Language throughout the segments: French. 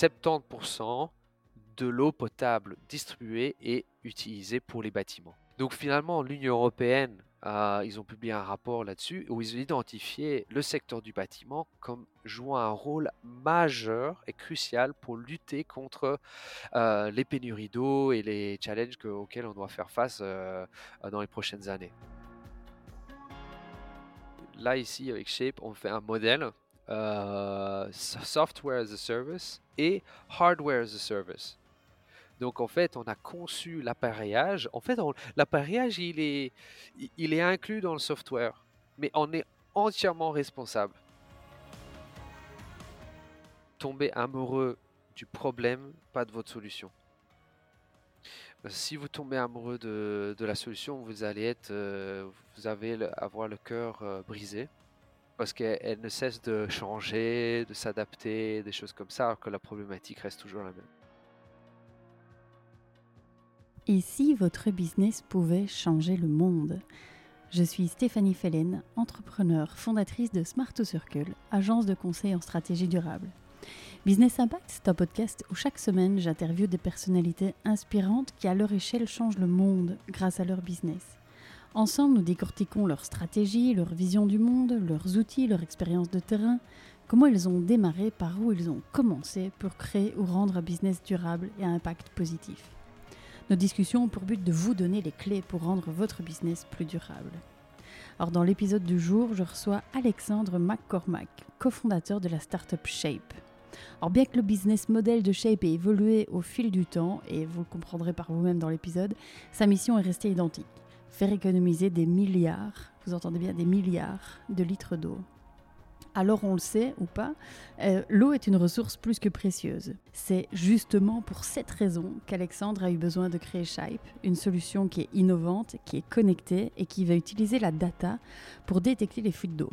70% de l'eau potable distribuée est utilisée pour les bâtiments. Donc finalement, l'Union européenne, euh, ils ont publié un rapport là-dessus où ils ont identifié le secteur du bâtiment comme jouant un rôle majeur et crucial pour lutter contre euh, les pénuries d'eau et les challenges auxquels on doit faire face euh, dans les prochaines années. Là ici avec Shape, on fait un modèle software as a service et hardware as a service. Donc en fait, on a conçu l'appareillage. En fait, l'appareillage, il est, il est inclus dans le software, mais on est entièrement responsable. Tomber amoureux du problème, pas de votre solution. Si vous tombez amoureux de, la solution, vous allez être, euh, vous allez avoir le cœur euh, brisé parce qu'elle ne cesse de changer, de s'adapter, des choses comme ça, alors que la problématique reste toujours la même. Et si votre business pouvait changer le monde? Je suis Stéphanie Fellen, entrepreneur, fondatrice de Smart Circle, agence de conseil en stratégie durable. Business Impact, c'est un podcast où chaque semaine j'interviewe des personnalités inspirantes qui à leur échelle changent le monde grâce à leur business. Ensemble, nous décortiquons leur stratégie, leur vision du monde, leurs outils, leur expérience de terrain, comment ils ont démarré, par où ils ont commencé pour créer ou rendre un business durable et à impact positif. Nos discussions ont pour but de vous donner les clés pour rendre votre business plus durable. Alors dans l'épisode du jour, je reçois Alexandre McCormack, cofondateur de la startup Shape. Alors bien que le business model de Shape ait évolué au fil du temps, et vous le comprendrez par vous-même dans l'épisode, sa mission est restée identique. Faire économiser des milliards, vous entendez bien des milliards de litres d'eau alors on le sait ou pas, euh, l'eau est une ressource plus que précieuse. C'est justement pour cette raison qu'Alexandre a eu besoin de créer Shape, une solution qui est innovante, qui est connectée et qui va utiliser la data pour détecter les fuites d'eau.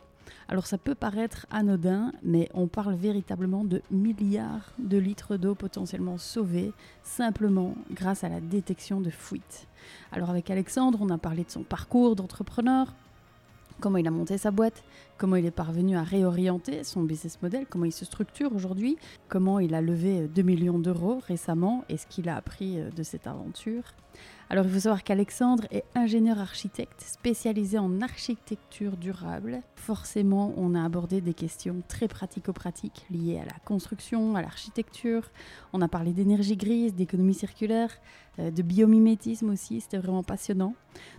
Alors ça peut paraître anodin, mais on parle véritablement de milliards de litres d'eau potentiellement sauvés simplement grâce à la détection de fuites. Alors avec Alexandre, on a parlé de son parcours d'entrepreneur, comment il a monté sa boîte, comment il est parvenu à réorienter son business model, comment il se structure aujourd'hui, comment il a levé 2 millions d'euros récemment et ce qu'il a appris euh, de cette aventure. Alors il faut savoir qu'Alexandre est ingénieur architecte spécialisé en architecture durable. Forcément, on a abordé des questions très pratico-pratiques liées à la construction, à l'architecture. On a parlé d'énergie grise, d'économie circulaire, euh, de biomimétisme aussi, c'était vraiment passionnant.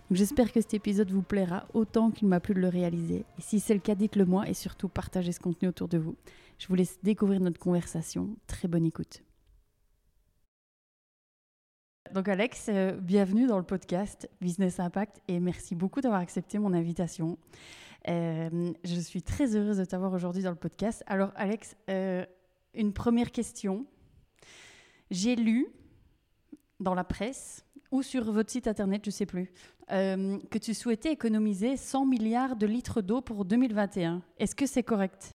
J'espère que cet épisode vous plaira autant qu'il m'a plu de le réaliser. Et si c'est le cas, dites-le moi et surtout partagez ce contenu autour de vous. Je vous laisse découvrir notre conversation. Très bonne écoute. Donc Alex, euh, bienvenue dans le podcast Business Impact et merci beaucoup d'avoir accepté mon invitation. Euh, je suis très heureuse de t'avoir aujourd'hui dans le podcast. Alors Alex, euh, une première question. J'ai lu dans la presse ou sur votre site internet, je ne sais plus, que tu souhaitais économiser 100 milliards de litres d'eau pour 2021. Est-ce que c'est correct?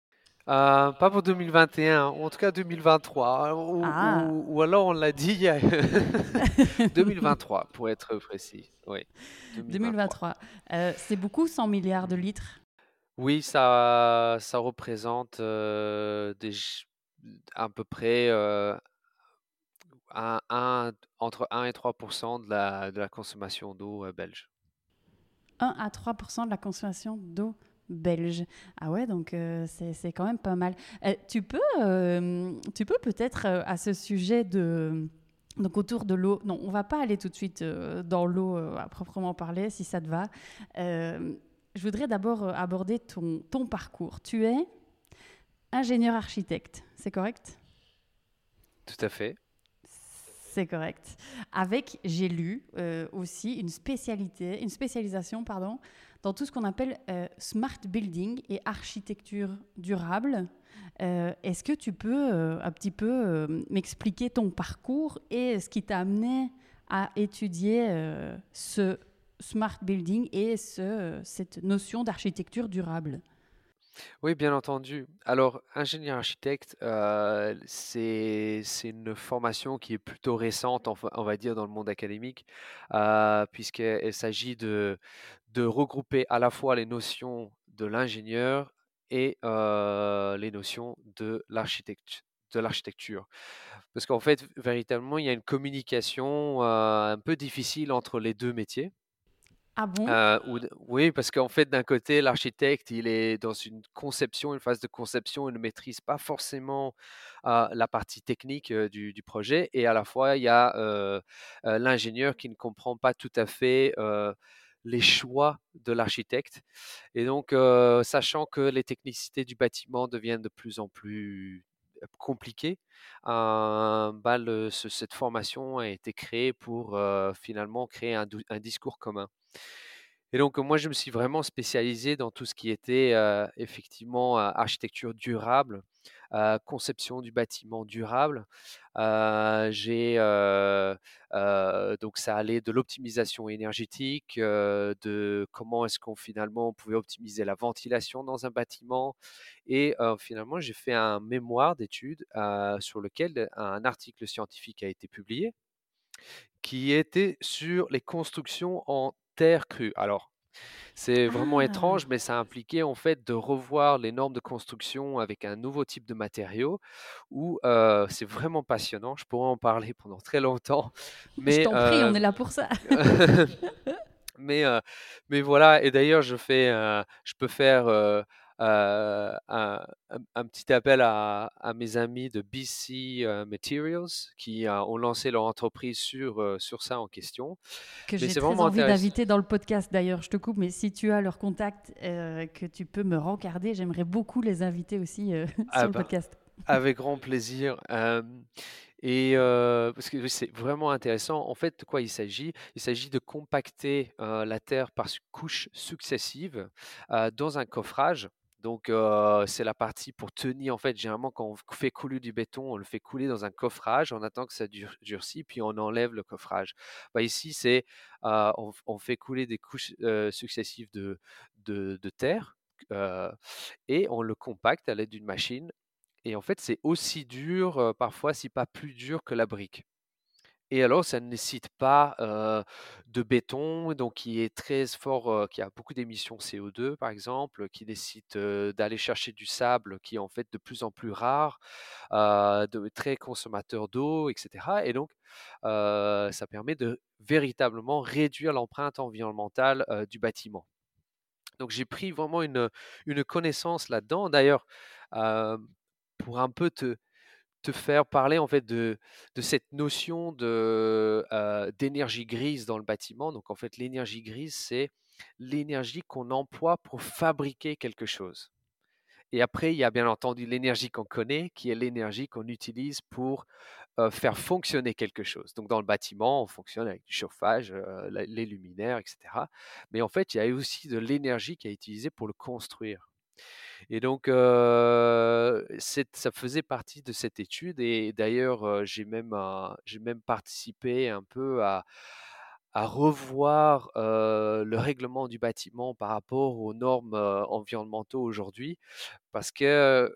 Euh, pas pour 2021, en tout cas 2023. Ou, ah. ou, alors on l'a dit, 2023 pour être précis. Oui, 2023. Euh, c'est beaucoup 100 milliards de litres? Oui, ça, ça représente euh, des, à peu près un, entre 1 et 3 de la, de la consommation d'eau belge. 1 à 3% de la consommation d'eau belge. Ah ouais, donc euh, c'est quand même pas mal. Euh, tu peux, euh, tu peux peut-être à ce sujet de donc autour de l'eau. Non, on va pas aller tout de suite dans l'eau à proprement parler, si ça te va. je voudrais d'abord aborder ton, ton parcours. Tu es ingénieur architecte, c'est correct? Tout à fait. C'est correct. Avec, j'ai lu aussi une spécialité, une spécialisation, pardon, dans tout ce qu'on appelle euh, smart building et architecture durable. Euh, est-ce que tu peux euh, un petit peu m'expliquer ton parcours et ce qui t'a amené à étudier ce smart building et ce, cette notion d'architecture durable? Oui, bien entendu. Alors, ingénieur architecte, c'est une formation qui est plutôt récente, on va dire, dans le monde académique, puisqu'il s'agit de, de regrouper à la fois les notions de l'ingénieur et les notions de de l'architecture. Parce qu'en fait, véritablement, il y a une communication un peu difficile entre les deux métiers. Ah oui, parce qu'en fait, d'un côté, l'architecte, il est dans une conception, une phase de conception, il ne maîtrise pas forcément la partie technique du, projet, et à la fois, il y a l'ingénieur qui ne comprend pas tout à fait les choix de l'architecte. Et donc, sachant que les technicités du bâtiment deviennent de plus en plus compliquées, bah, cette formation a été créée pour finalement créer un, discours commun. Et donc, moi, je me suis vraiment spécialisé dans tout ce qui était effectivement architecture durable, conception du bâtiment durable. j'ai donc ça allait de l'optimisation énergétique, de comment est-ce qu'on finalement pouvait optimiser la ventilation dans un bâtiment. Et finalement, j'ai fait un mémoire d'études sur lequel un article scientifique a été publié qui était sur les constructions en terre crue. Alors, c'est vraiment Ah! étrange, mais ça impliquait en fait de revoir les normes de construction avec un nouveau type de matériaux où c'est vraiment passionnant. Je pourrais en parler pendant très longtemps, Je mais t'en prie, on est là pour ça. mais mais voilà. Et d'ailleurs, je fais, je peux faire un, un, petit appel à, à, mes amis de BC Materials qui ont lancé leur entreprise sur, sur ça en question. Que j'ai très envie d'inviter dans le podcast d'ailleurs, je te coupe, mais si tu as leur contact que tu peux me rencarder, j'aimerais beaucoup les inviter aussi sur ah le bah, podcast. Avec grand plaisir. Et parce que c'est vraiment intéressant. En fait, de quoi il s'agit? Il s'agit de compacter la terre par couches successives dans un coffrage. Donc, c'est la partie pour tenir. En fait, généralement, quand on fait couler du béton, on le fait couler dans un coffrage. On attend que ça durcit, puis on enlève le coffrage. Bah, ici, c'est on, fait couler des couches successives de, terre et on le compacte à l'aide d'une machine et en fait, c'est aussi dur, parfois, si pas plus dur que la brique. Et alors, ça ne nécessite pas de béton, donc qui est très fort, qui a beaucoup d'émissions CO2, par exemple, qui nécessite d'aller chercher du sable, qui est en fait de plus en plus rare, très consommateur d'eau, etc. Et donc, ça permet de véritablement réduire l'empreinte environnementale du bâtiment. Donc, j'ai pris vraiment une connaissance là-dedans. D'ailleurs, pour un peu te, te faire parler en fait de, de cette notion de, d'énergie grise dans le bâtiment. Donc en fait, l'énergie grise, c'est l'énergie qu'on emploie pour fabriquer quelque chose. Et après, il y a bien entendu l'énergie qu'on connaît, qui est l'énergie qu'on utilise pour faire fonctionner quelque chose. Donc dans le bâtiment, on fonctionne avec du chauffage, les luminaires, etc. Mais en fait, il y a aussi de l'énergie qui est utilisée pour le construire. Et donc, ça faisait partie de cette étude. Et d'ailleurs, j'ai même, j'ai même participé un peu à, à revoir le règlement du bâtiment par rapport aux normes environnementaux aujourd'hui. Parce que,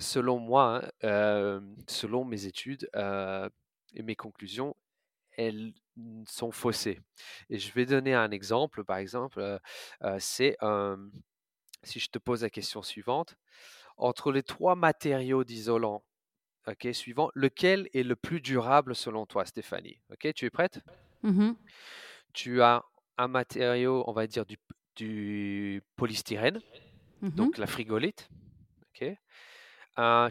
selon moi, hein, selon mes études et mes conclusions, elles sont faussées. Et je vais donner un exemple. Par exemple, c'est si je te pose la question suivante, entre les trois matériaux d'isolant ok, suivants, lequel est le plus durable selon toi, Stéphanie? Ok, tu es prête? Mmh Tu as un matériau, on va dire du, polystyrène, mmh donc la frigolite. Ok.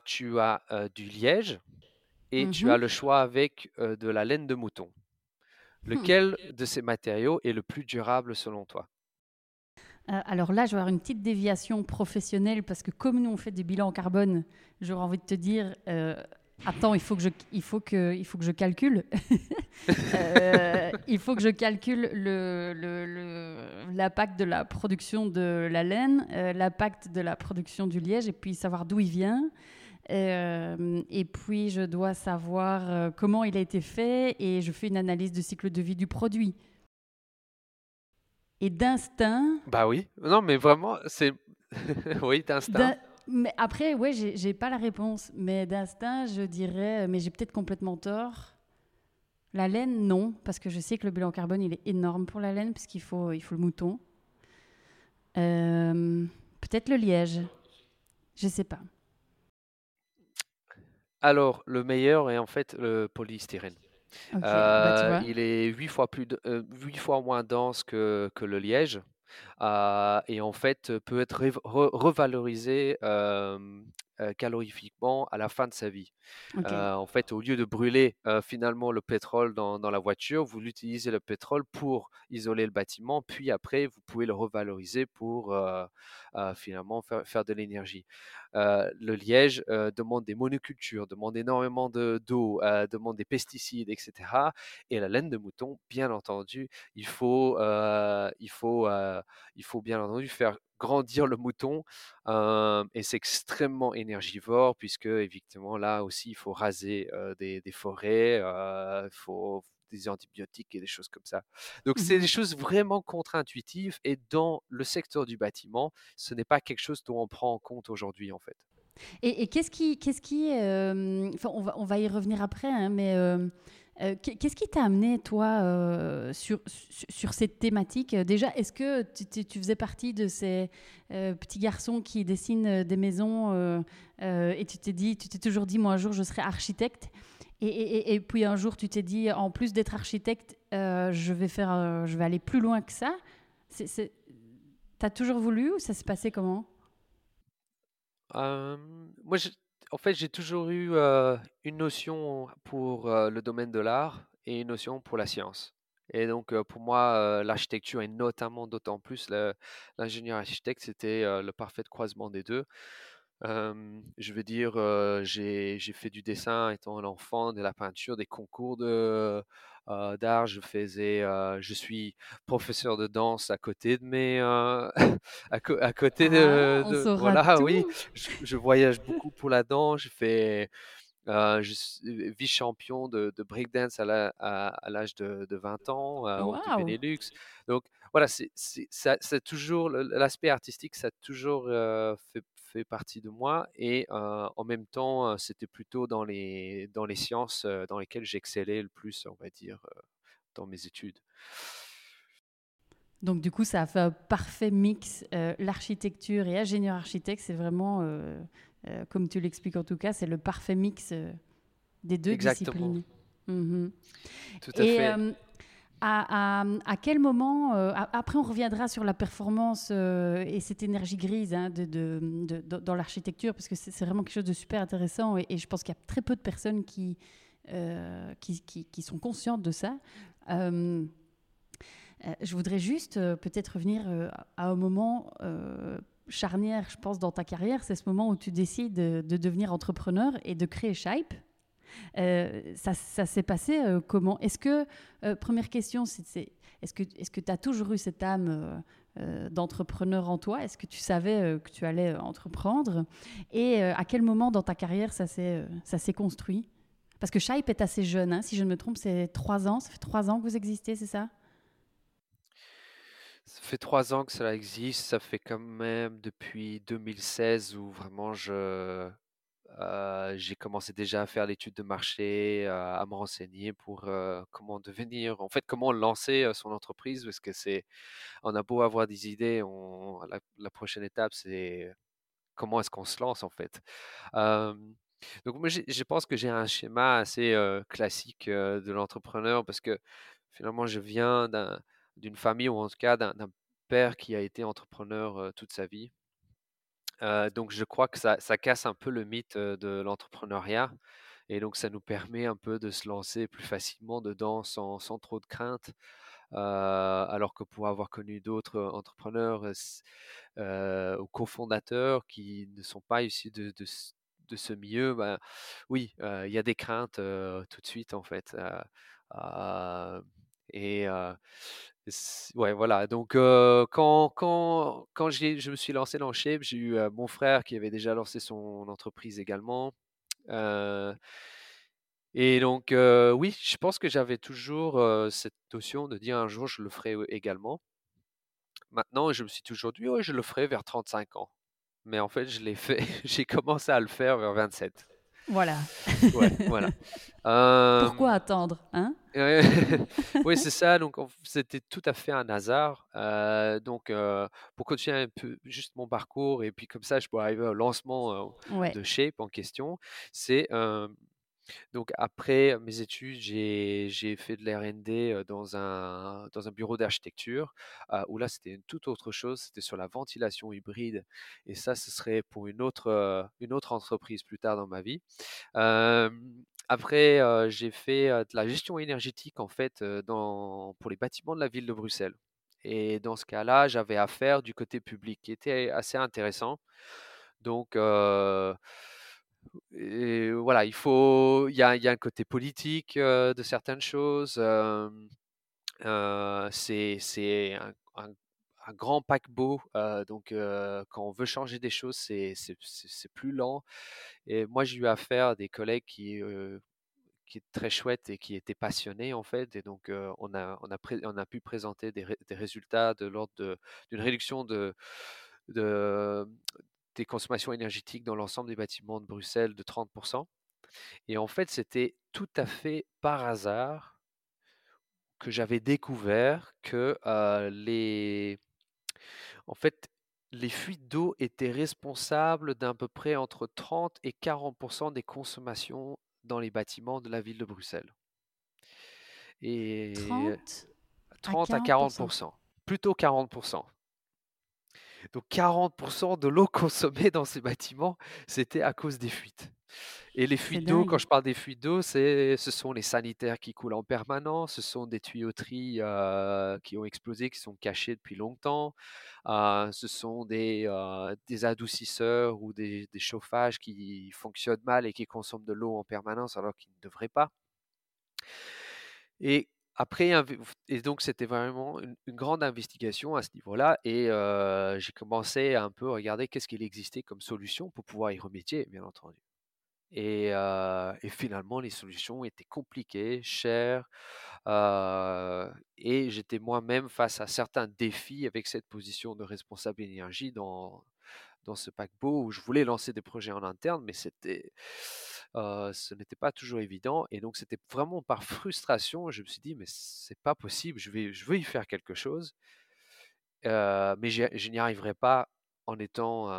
tu as du liège et tu as mmh le choix avec de la laine de mouton. Mmh. Lequel de ces matériaux est le plus durable selon toi? Euh, alors là, je vais avoir une petite déviation professionnelle parce que comme nous on fait des bilans carbone, j'aurais envie de te dire, euh, attends, il faut que je, calcule, euh, il faut que je calcule l'impact le, de la production de la laine, l'impact de la production du liège et puis savoir d'où il vient. et puis je dois savoir comment il a été fait et je fais une analyse de cycle de vie du produit et d'instinct. Bah oui, non, mais vraiment, c'est. oui, d'instinct. Mais après, ouais, j'ai pas la réponse. Mais d'instinct, je dirais, mais j'ai peut-être complètement tort. La laine, non, parce que je sais que le bilan carbone, il est énorme pour la laine, puisqu'il faut, il faut le mouton. Euh, peut-être le liège. Je sais pas. Alors, le meilleur est en fait le polystyrène. Bah, il est huit fois, plus fois moins dense que, que le liège. et en fait peut être revalorisé calorifiquement à la fin de sa vie. en fait, au lieu de brûler finalement le pétrole dans, dans la voiture, vous utilisez le pétrole pour isoler le bâtiment, puis après, vous pouvez le revaloriser pour finalement faire, faire de l'énergie. le liège demande des monocultures, demande énormément d'eau, demande des pesticides, etc. Et la laine de mouton, bien entendu, il faut, il faut, il faut bien entendu faire grandir le mouton et c'est extrêmement énergivore puisque évidemment là aussi il faut raser des, forêts, il faut des antibiotiques et des choses comme ça. Donc c'est des mmh choses vraiment contre-intuitives et dans le secteur du bâtiment, ce n'est pas quelque chose dont on prend en compte aujourd'hui en fait. Et, qu'est-ce qui, qu'est-ce qui, enfin on va, on va y revenir après, hein, mais euh, qu'est-ce qui t'a amené, toi, euh, sur, sur, cette thématique? Déjà, est-ce que tu, faisais partie de ces euh, petits garçons qui dessinent des maisons et tu t'es dit, tu t'es toujours dit, moi, un jour, je serai architecte? Et, et, puis un jour, tu t'es dit, en plus d'être architecte, je, vais faire, je vais aller plus loin que ça? T'as toujours voulu ou ça s'est passé comment? Moi, je, en fait, j'ai toujours eu une notion pour le domaine de l'art et une notion pour la science. Et donc, pour moi, l'architecture et notamment d'autant plus l'ingénieur architecte, c'était le parfait croisement des deux. je veux dire, j'ai fait du dessin étant enfant, de la peinture, des concours de, d'art. Je faisais, je suis professeur de danse à côté de mes, à, côté de, ah, voilà, oui, je, voyage beaucoup pour la danse. Je fais, je suis vice-champion de, de breakdance à l'âge de, de, 20 ans au Benelux. Donc voilà, c'est toujours l'aspect artistique, ça a toujours fait, fait, partie de moi et en même temps, c'était plutôt dans les, dans les sciences dans lesquelles j'excellais le plus, on va dire, dans mes études. Donc du coup, ça a fait un parfait mix. L'architecture et ingénieur architecte, c'est vraiment euh, comme tu l'expliques en tout cas, c'est le parfait mix des deux disciplines. Mhm. Tout à fait. Euh, à, quel moment, après on reviendra sur la performance et cette énergie grise hein, dans l'architecture, parce que c'est vraiment quelque chose de super intéressant et, je pense qu'il y a très peu de personnes qui, qui, sont conscientes de ça. je voudrais juste peut-être revenir à un moment charnière, je pense, dans ta carrière, c'est ce moment où tu décides de, devenir entrepreneur et de créer Shape. Euh, ça, s'est passé euh, comment? Est-ce que, euh, première question, est-ce que tu as toujours eu cette âme d'entrepreneur en toi? Est-ce que tu savais que tu allais entreprendre? Et à quel moment dans ta carrière ça s'est, ça s'est construit? Parce que Shape est assez jeune, hein, si je ne me trompe, c'est trois ans. Ça fait trois ans que vous existez, c'est ça? Ça fait trois ans que cela existe. Ça fait quand même depuis 2016 où vraiment je, euh, j'ai commencé déjà à faire l'étude de marché, euh, à me renseigner pour euh, comment devenir, en fait, comment lancer son entreprise, parce que c'est, on a beau avoir des idées, la, prochaine étape, c'est comment est-ce qu'on se lance, en fait. donc moi, je pense que j'ai un schéma assez classique de l'entrepreneur, parce que finalement, je viens d'un d'une famille ou en tout cas d'un père qui a été entrepreneur toute sa vie. Donc je crois que ça, casse un peu le mythe de l'entrepreneuriat et donc ça nous permet un peu de se lancer plus facilement dedans sans, trop de crainte. alors que pour avoir connu d'autres entrepreneurs ou cofondateurs qui ne sont pas issus de, ce milieu, ben, oui, il y a des craintes tout de suite en fait. Ouais, voilà. Donc, quand, quand, quand je me suis lancé dans Shape, j'ai eu mon frère qui avait déjà lancé son entreprise également. et donc, oui, je pense que j'avais toujours cette notion de dire un jour je le ferai également. Maintenant, je me suis toujours dit, oui, je le ferai vers 35 ans. Mais en fait, je l'ai fait, j'ai commencé à le faire vers 27. Voilà. Ouais, voilà. Pourquoi Euh, attendre, hein? Oui, c'est ça. Donc, c'était tout à fait un hasard. Euh, donc, euh, pour continuer un peu juste mon parcours et puis comme ça, je pourrais arriver au lancement euh, Ouais. de Shape en question. C'est euh, donc après mes études, j'ai fait de l'R&D dans un dans un bureau d'architecture où là, c'était une toute autre chose. C'était sur la ventilation hybride et ça, ce serait pour une autre entreprise plus tard dans ma vie. Après, j'ai fait, de la gestion énergétique en fait, pour les bâtiments de la ville de Bruxelles et dans ce cas-là, j'avais affaire du côté public qui était assez intéressant. Donc voilà, il faut y a y a un côté politique, de certaines choses, heu, c'est un grand paquebot, donc quand on veut changer des choses, c'est plus lent et moi, j'ai eu affaire à des collègues qui, qui très chouette et qui était passionné en fait. Et donc, euh, on a, on a, pu présenter des, ré- des résultats de l'ordre d'une réduction de- des consommations énergétiques dans l'ensemble des bâtiments de Bruxelles de 30%. Et en fait, c'était tout à fait par hasard que j'avais découvert que euh, les, en fait, les fuites d'eau étaient responsables d'à peu près entre 30 et 40% des consommations dans les bâtiments de la ville de Bruxelles. Et 30 à 30 à 40%. 40%, plutôt 40%. Donc 40% de l'eau consommée dans ces bâtiments, c'était à cause des fuites. Et les fuites d'eau, quand je parle des fuites d'eau, ce sont les sanitaires qui coulent en permanence, ce sont des tuyauteries euh, qui ont explosé, qui sont cachées depuis longtemps, euh, ce sont des, euh, des adoucisseurs ou des, des chauffages qui fonctionnent mal et qui consomment de l'eau en permanence alors qu'ils ne devraient pas. Et après, et donc c'était vraiment une, grande investigation à ce niveau-là. Et j'ai commencé à un peu regarder qu'est-ce qu'il existait comme solution pour pouvoir y remédier, bien entendu. Et, finalement, les solutions étaient compliquées, chères, et j'étais moi-même face à certains défis avec cette position de responsable énergie dans, dans ce paquebot où je voulais lancer des projets en interne, mais c'était, ce n'était pas toujours évident. Et donc, c'était vraiment par frustration, je me suis dit, mais c'est pas possible, je vais, je veux y faire quelque chose, mais je n'y arriverai pas en étant,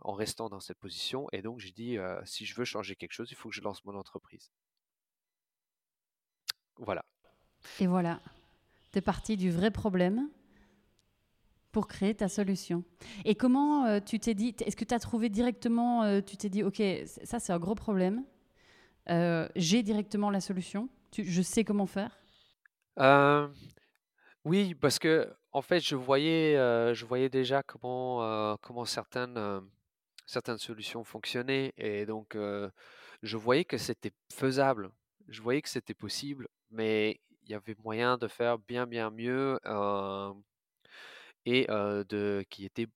en restant dans cette position. Et donc, j'ai dit, si je veux changer quelque chose, il faut que je lance mon entreprise. Voilà. Et voilà. Tu es parti du vrai problème pour créer ta solution. Et comment euh, tu t'es dit, est-ce que tu as trouvé directement, euh, tu t'es dit, OK, ça c'est un gros problème, euh, j'ai directement la solution, je sais comment faire? Oui, parce que en fait, je voyais, je voyais déjà comment, comment certaines, certaines solutions fonctionnaient, et donc je voyais que c'était faisable. Je voyais que c'était possible, mais il y avait moyen de faire bien, bien mieux, et de qui était,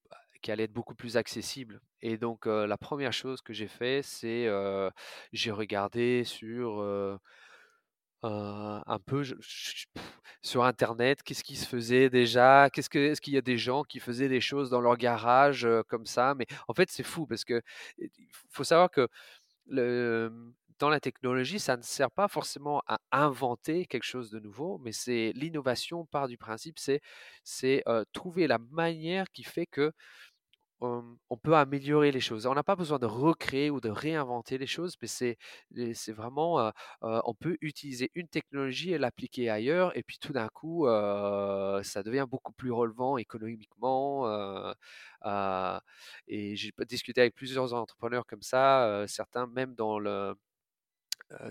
qui allait être beaucoup plus accessible. Et donc, la première chose que j'ai fait, c'est j'ai regardé sur un peu sur internet, qu'est-ce qui se faisait déjà? Qu'est-ce que est-ce qu'il y a des gens qui faisaient des choses dans leur garage, comme ça? Mais en fait, c'est fou parce que, il faut savoir que dans la technologie, ça ne sert pas forcément à inventer quelque chose de nouveau, mais c'est l'innovation part du principe, c'est c'est, trouver la manière qui fait que on peut améliorer les choses. On n'a pas besoin de recréer ou de réinventer les choses, mais c'est vraiment, on peut utiliser une technologie et l'appliquer ailleurs et puis tout d'un coup, ça devient beaucoup plus relevant économiquement, et j'ai discuté avec plusieurs entrepreneurs comme ça, certains même dans le,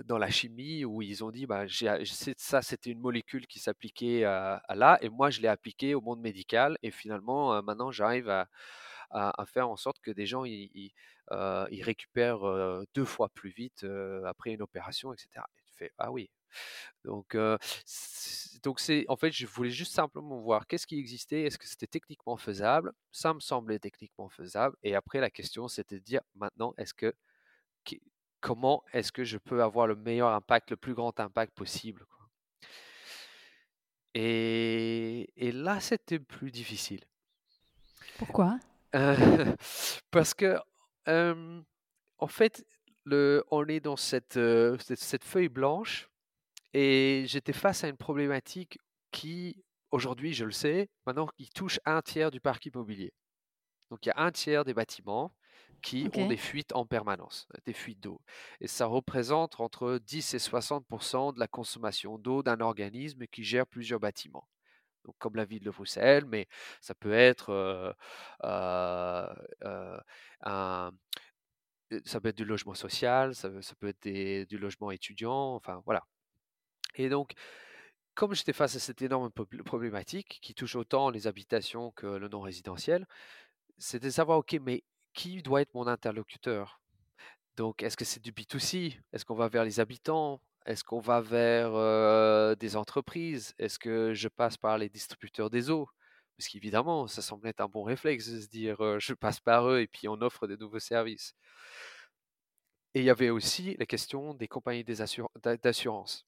dans la chimie où ils ont dit: «Bah, j'ai a c'est ça, c'était une molécule qui s'appliquait à là et moi je l'ai appliquée au monde médical et finalement, heu, maintenant j'arrive à faire en sorte que des gens ils, euh, récupèrent euh, deux fois plus vite euh, après une opération, etc. Et tu fais ah oui. Donc euh, donc c'est en fait je voulais juste simplement voir qu'est-ce qui existait, est-ce que c'était techniquement faisable? Ça me semblait techniquement faisable. Et après la question c'était de dire maintenant est-ce que comment est-ce que je peux avoir le meilleur impact, le plus grand impact possible. quoi. Et, et là, c'était plus difficile. Pourquoi? Euh, parce que, euh, en fait, le, on est dans cette, euh, cette, cette feuille blanche et j'étais face à une problématique qui, aujourd'hui, je le sais, maintenant, qui touche un tiers du parc immobilier. Donc, il y a un tiers des bâtiments qui ont des fuites en permanence, des fuites d'eau. Et ça représente entre 10 et 60% de la consommation d'eau d'un organisme qui gère plusieurs bâtiments. Donc, comme la ville de Bruxelles, mais ça peut être euh, euh, euh, un, ça peut être du logement social, ça, ça peut être des- du logement étudiant, enfin voilà. Et donc, comme j'étais face à cette énorme problématique qui touche autant les habitations que le non résidentiel, c'était de savoir, ok, mais qui doit être mon interlocuteur? Donc, est-ce que c'est du B2C? Est-ce qu'on va vers les habitants? Est-ce qu'on va vers des entreprises? Est-ce que je passe par les distributeurs des eaux? Parce qu'évidemment, ça semble être un bon réflexe de se dire, je passe par eux et puis on offre des nouveaux services. Et il y avait aussi la question des compagnies d'assurance.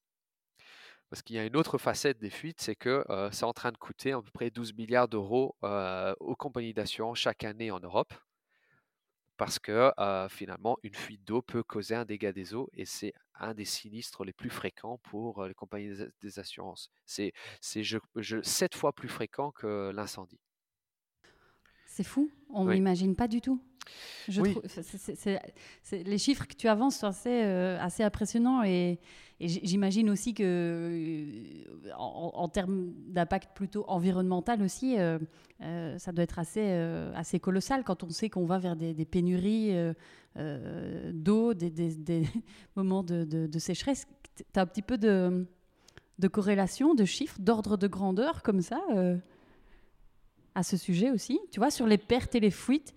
Parce qu'il y a une autre facette des fuites, c'est que c'est en train de coûter à peu près 12 milliards d'euros aux compagnies d'assurance chaque année en Europe. Parce que euh, finalement, une fuite d'eau peut causer un dégât des eaux et c'est un des sinistres les plus fréquents pour les compagnies des, assurances. C'est, c'est je, fois plus fréquent que l'incendie. C'est fou, on Oui. n'imagine pas du tout. Je Oui. trouve- les chiffres que tu avances sont assez, euh, assez impressionnants et, j'imagine aussi que euh, en, en termes d'impact plutôt environnemental aussi, euh, euh, ça doit être assez, assez colossal quand on sait qu'on va vers des, des pénuries d'eau, des, des- des moments de, de- de sécheresse. Tu as un petit peu de, de corrélation, de chiffres, d'ordre de grandeur comme ça à ce sujet aussi, tu vois, sur les pertes et les fuites?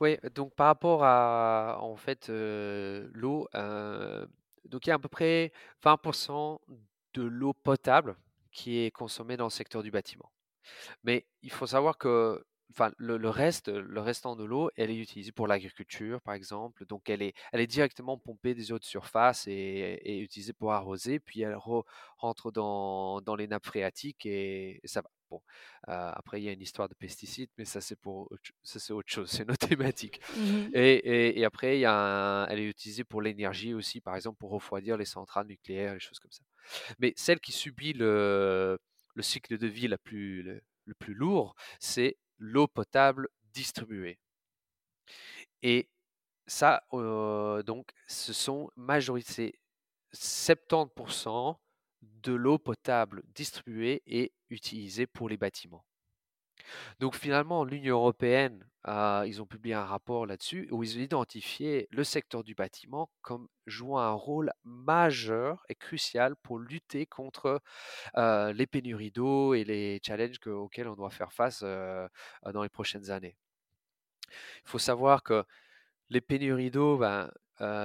Oui, donc par rapport à en fait euh, l'eau, euh, donc il y a à peu près 20% de l'eau potable qui est consommée dans le secteur du bâtiment. Mais il faut savoir que enfin, le, reste, le restant de l'eau, elle est utilisée pour l'agriculture, par exemple. Donc elle est, elle est directement pompée des eaux de surface et, utilisée pour arroser, puis elle re- rentre dans, dans les nappes phréatiques et ça va. Bon, euh, après il y a une histoire de pesticides, mais ça c'est pour ça c'est autre chose, c'est notre thématique. Et, et- et après, il y a un- elle est utilisée pour l'énergie aussi, par exemple pour refroidir les centrales nucléaires, les choses comme ça. Mais celle qui subit le, le cycle de vie la plus, le, le plus lourd, c'est l'eau potable distribuée. Et ça, euh, donc, ce sont majorité, 70% de l'eau potable distribuée et utilisée pour les bâtiments. Donc finalement, l'Union européenne, euh, ils ont publié un rapport là-dessus où ils ont identifié le secteur du bâtiment comme jouant un rôle majeur et crucial pour lutter contre euh, les pénuries d'eau et les challenges que- auxquels on doit faire face euh, dans les prochaines années. Il faut savoir que les pénuries d'eau, ben,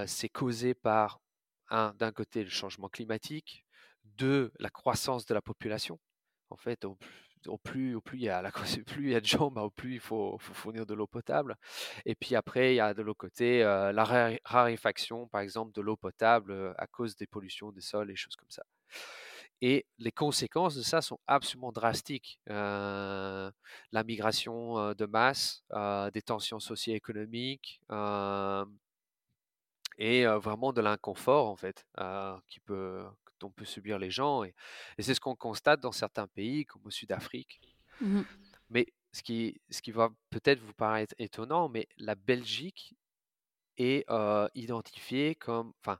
c'est causé par, un, d'un côté, le changement climatique, deux, la croissance de la population. En fait, au, plus- au plus, il y a plus il y a de gens, ben, au plus il faut, fournir de l'eau potable. Et puis après, il y a de l'autre côté euh, la ra- raréfaction, par exemple, de l'eau potable euh, à cause des pollutions des sols et choses comme ça. Et les conséquences de ça sont absolument drastiques. Euh, la migration de masse, des tensions socio-économiques et vraiment de l'inconfort en fait qui peut, dont peut subir les gens. Et, et c'est ce qu'on constate dans certains pays comme au Sud-Afrique. Mhm. Mais ce qui, ce qui va peut-être vous paraître étonnant, mais la Belgique est euh, identifiée comme, enfin,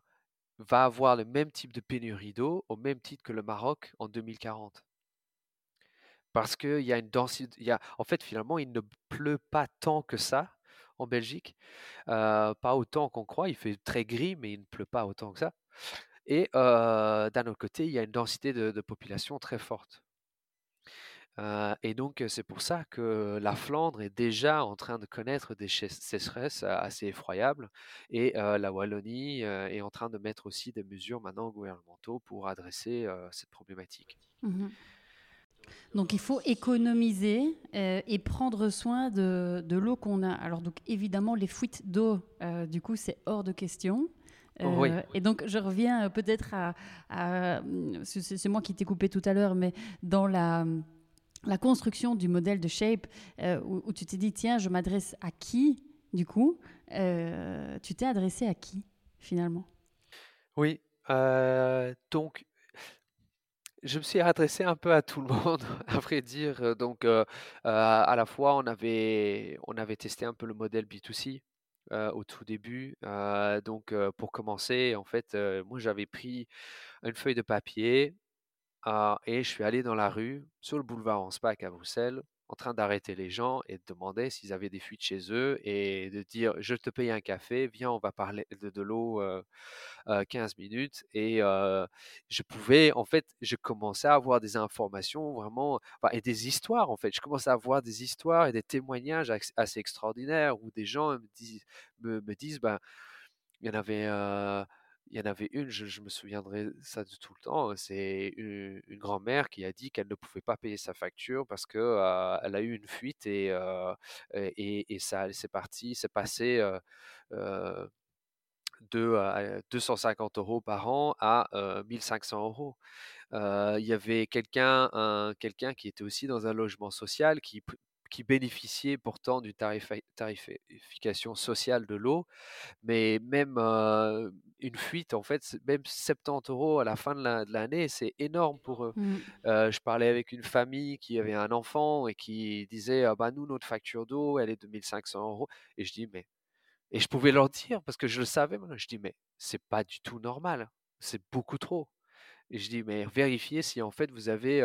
va avoir le même type de pénurie d'eau au même titre que le Maroc en 2040. Parce qu'il y a une densité, il y a, en fait, finalement, il ne pleut pas tant que ça en Belgique, euh, pas autant qu'on croit. Il fait très gris, mais il ne pleut pas autant que ça. Et d'un autre côté, il y a une densité de, population très forte. Et donc, c'est pour ça que la Flandre est déjà en train de connaître des sécheresses assez effroyables. Et la Wallonie est en train de mettre aussi des mesures maintenant gouvernementaux pour adresser cette problématique. Mhm. Donc il faut économiser et prendre soin de, de l'eau qu'on a. Alors donc évidemment les fuites d'eau, du coup c'est hors de question. Euh, Oui. Et donc je reviens euh, peut-être à, à- c'est moi qui t'ai coupé tout à l'heure, mais dans la la construction du modèle de Shape, euh, où, où tu t'es dit tiens je m'adresse à qui du coup Euh, Tu t'es adressé à qui finalement? Oui, donc je me suis adressé un peu à tout le monde, à vrai dire. Donc, à la fois, on avait, on avait testé un peu le modèle B2C au tout début. donc, pour commencer, en fait, moi, j'avais pris une feuille de papier et je suis allé dans la rue, sur le boulevard Anspach à Bruxelles, en train d'arrêter les gens et de demander s'ils avaient des fuites chez eux et de dire je te paye un café, viens, on va parler de, l'eau 15 minutes. Et je pouvais, en fait, je commençais à avoir des informations vraiment, et des histoires, en fait. Je commençais à avoir des histoires et des témoignages assez extraordinaires où des gens me disent, me, disent ben, il y en avait il y en avait une, je, me souviendrai ça de tout le temps, c'est une, grand-mère qui a dit qu'elle ne pouvait pas payer sa facture parce que elle a eu une fuite et, et, et, ça c'est parti, c'est passé de 250 euros par an à 1500 euros. il y avait quelqu'un quelqu'un qui était aussi dans un logement social qui, qui bénéficiait pourtant d'une tarification sociale de l'eau, mais même une fuite, en fait, même 70 euros à la fin de l'année, c'est énorme pour eux. Mmh. je parlais avec une famille qui avait un enfant et qui disait, «Ah bah nous, notre facture d'eau, elle est de 1500 euros. Et je dis, mais et je pouvais leur dire parce que je le savais. Je dis, mais c'est pas du tout normal. C'est beaucoup trop. Et je dis, mais vérifiez si en fait vous avez,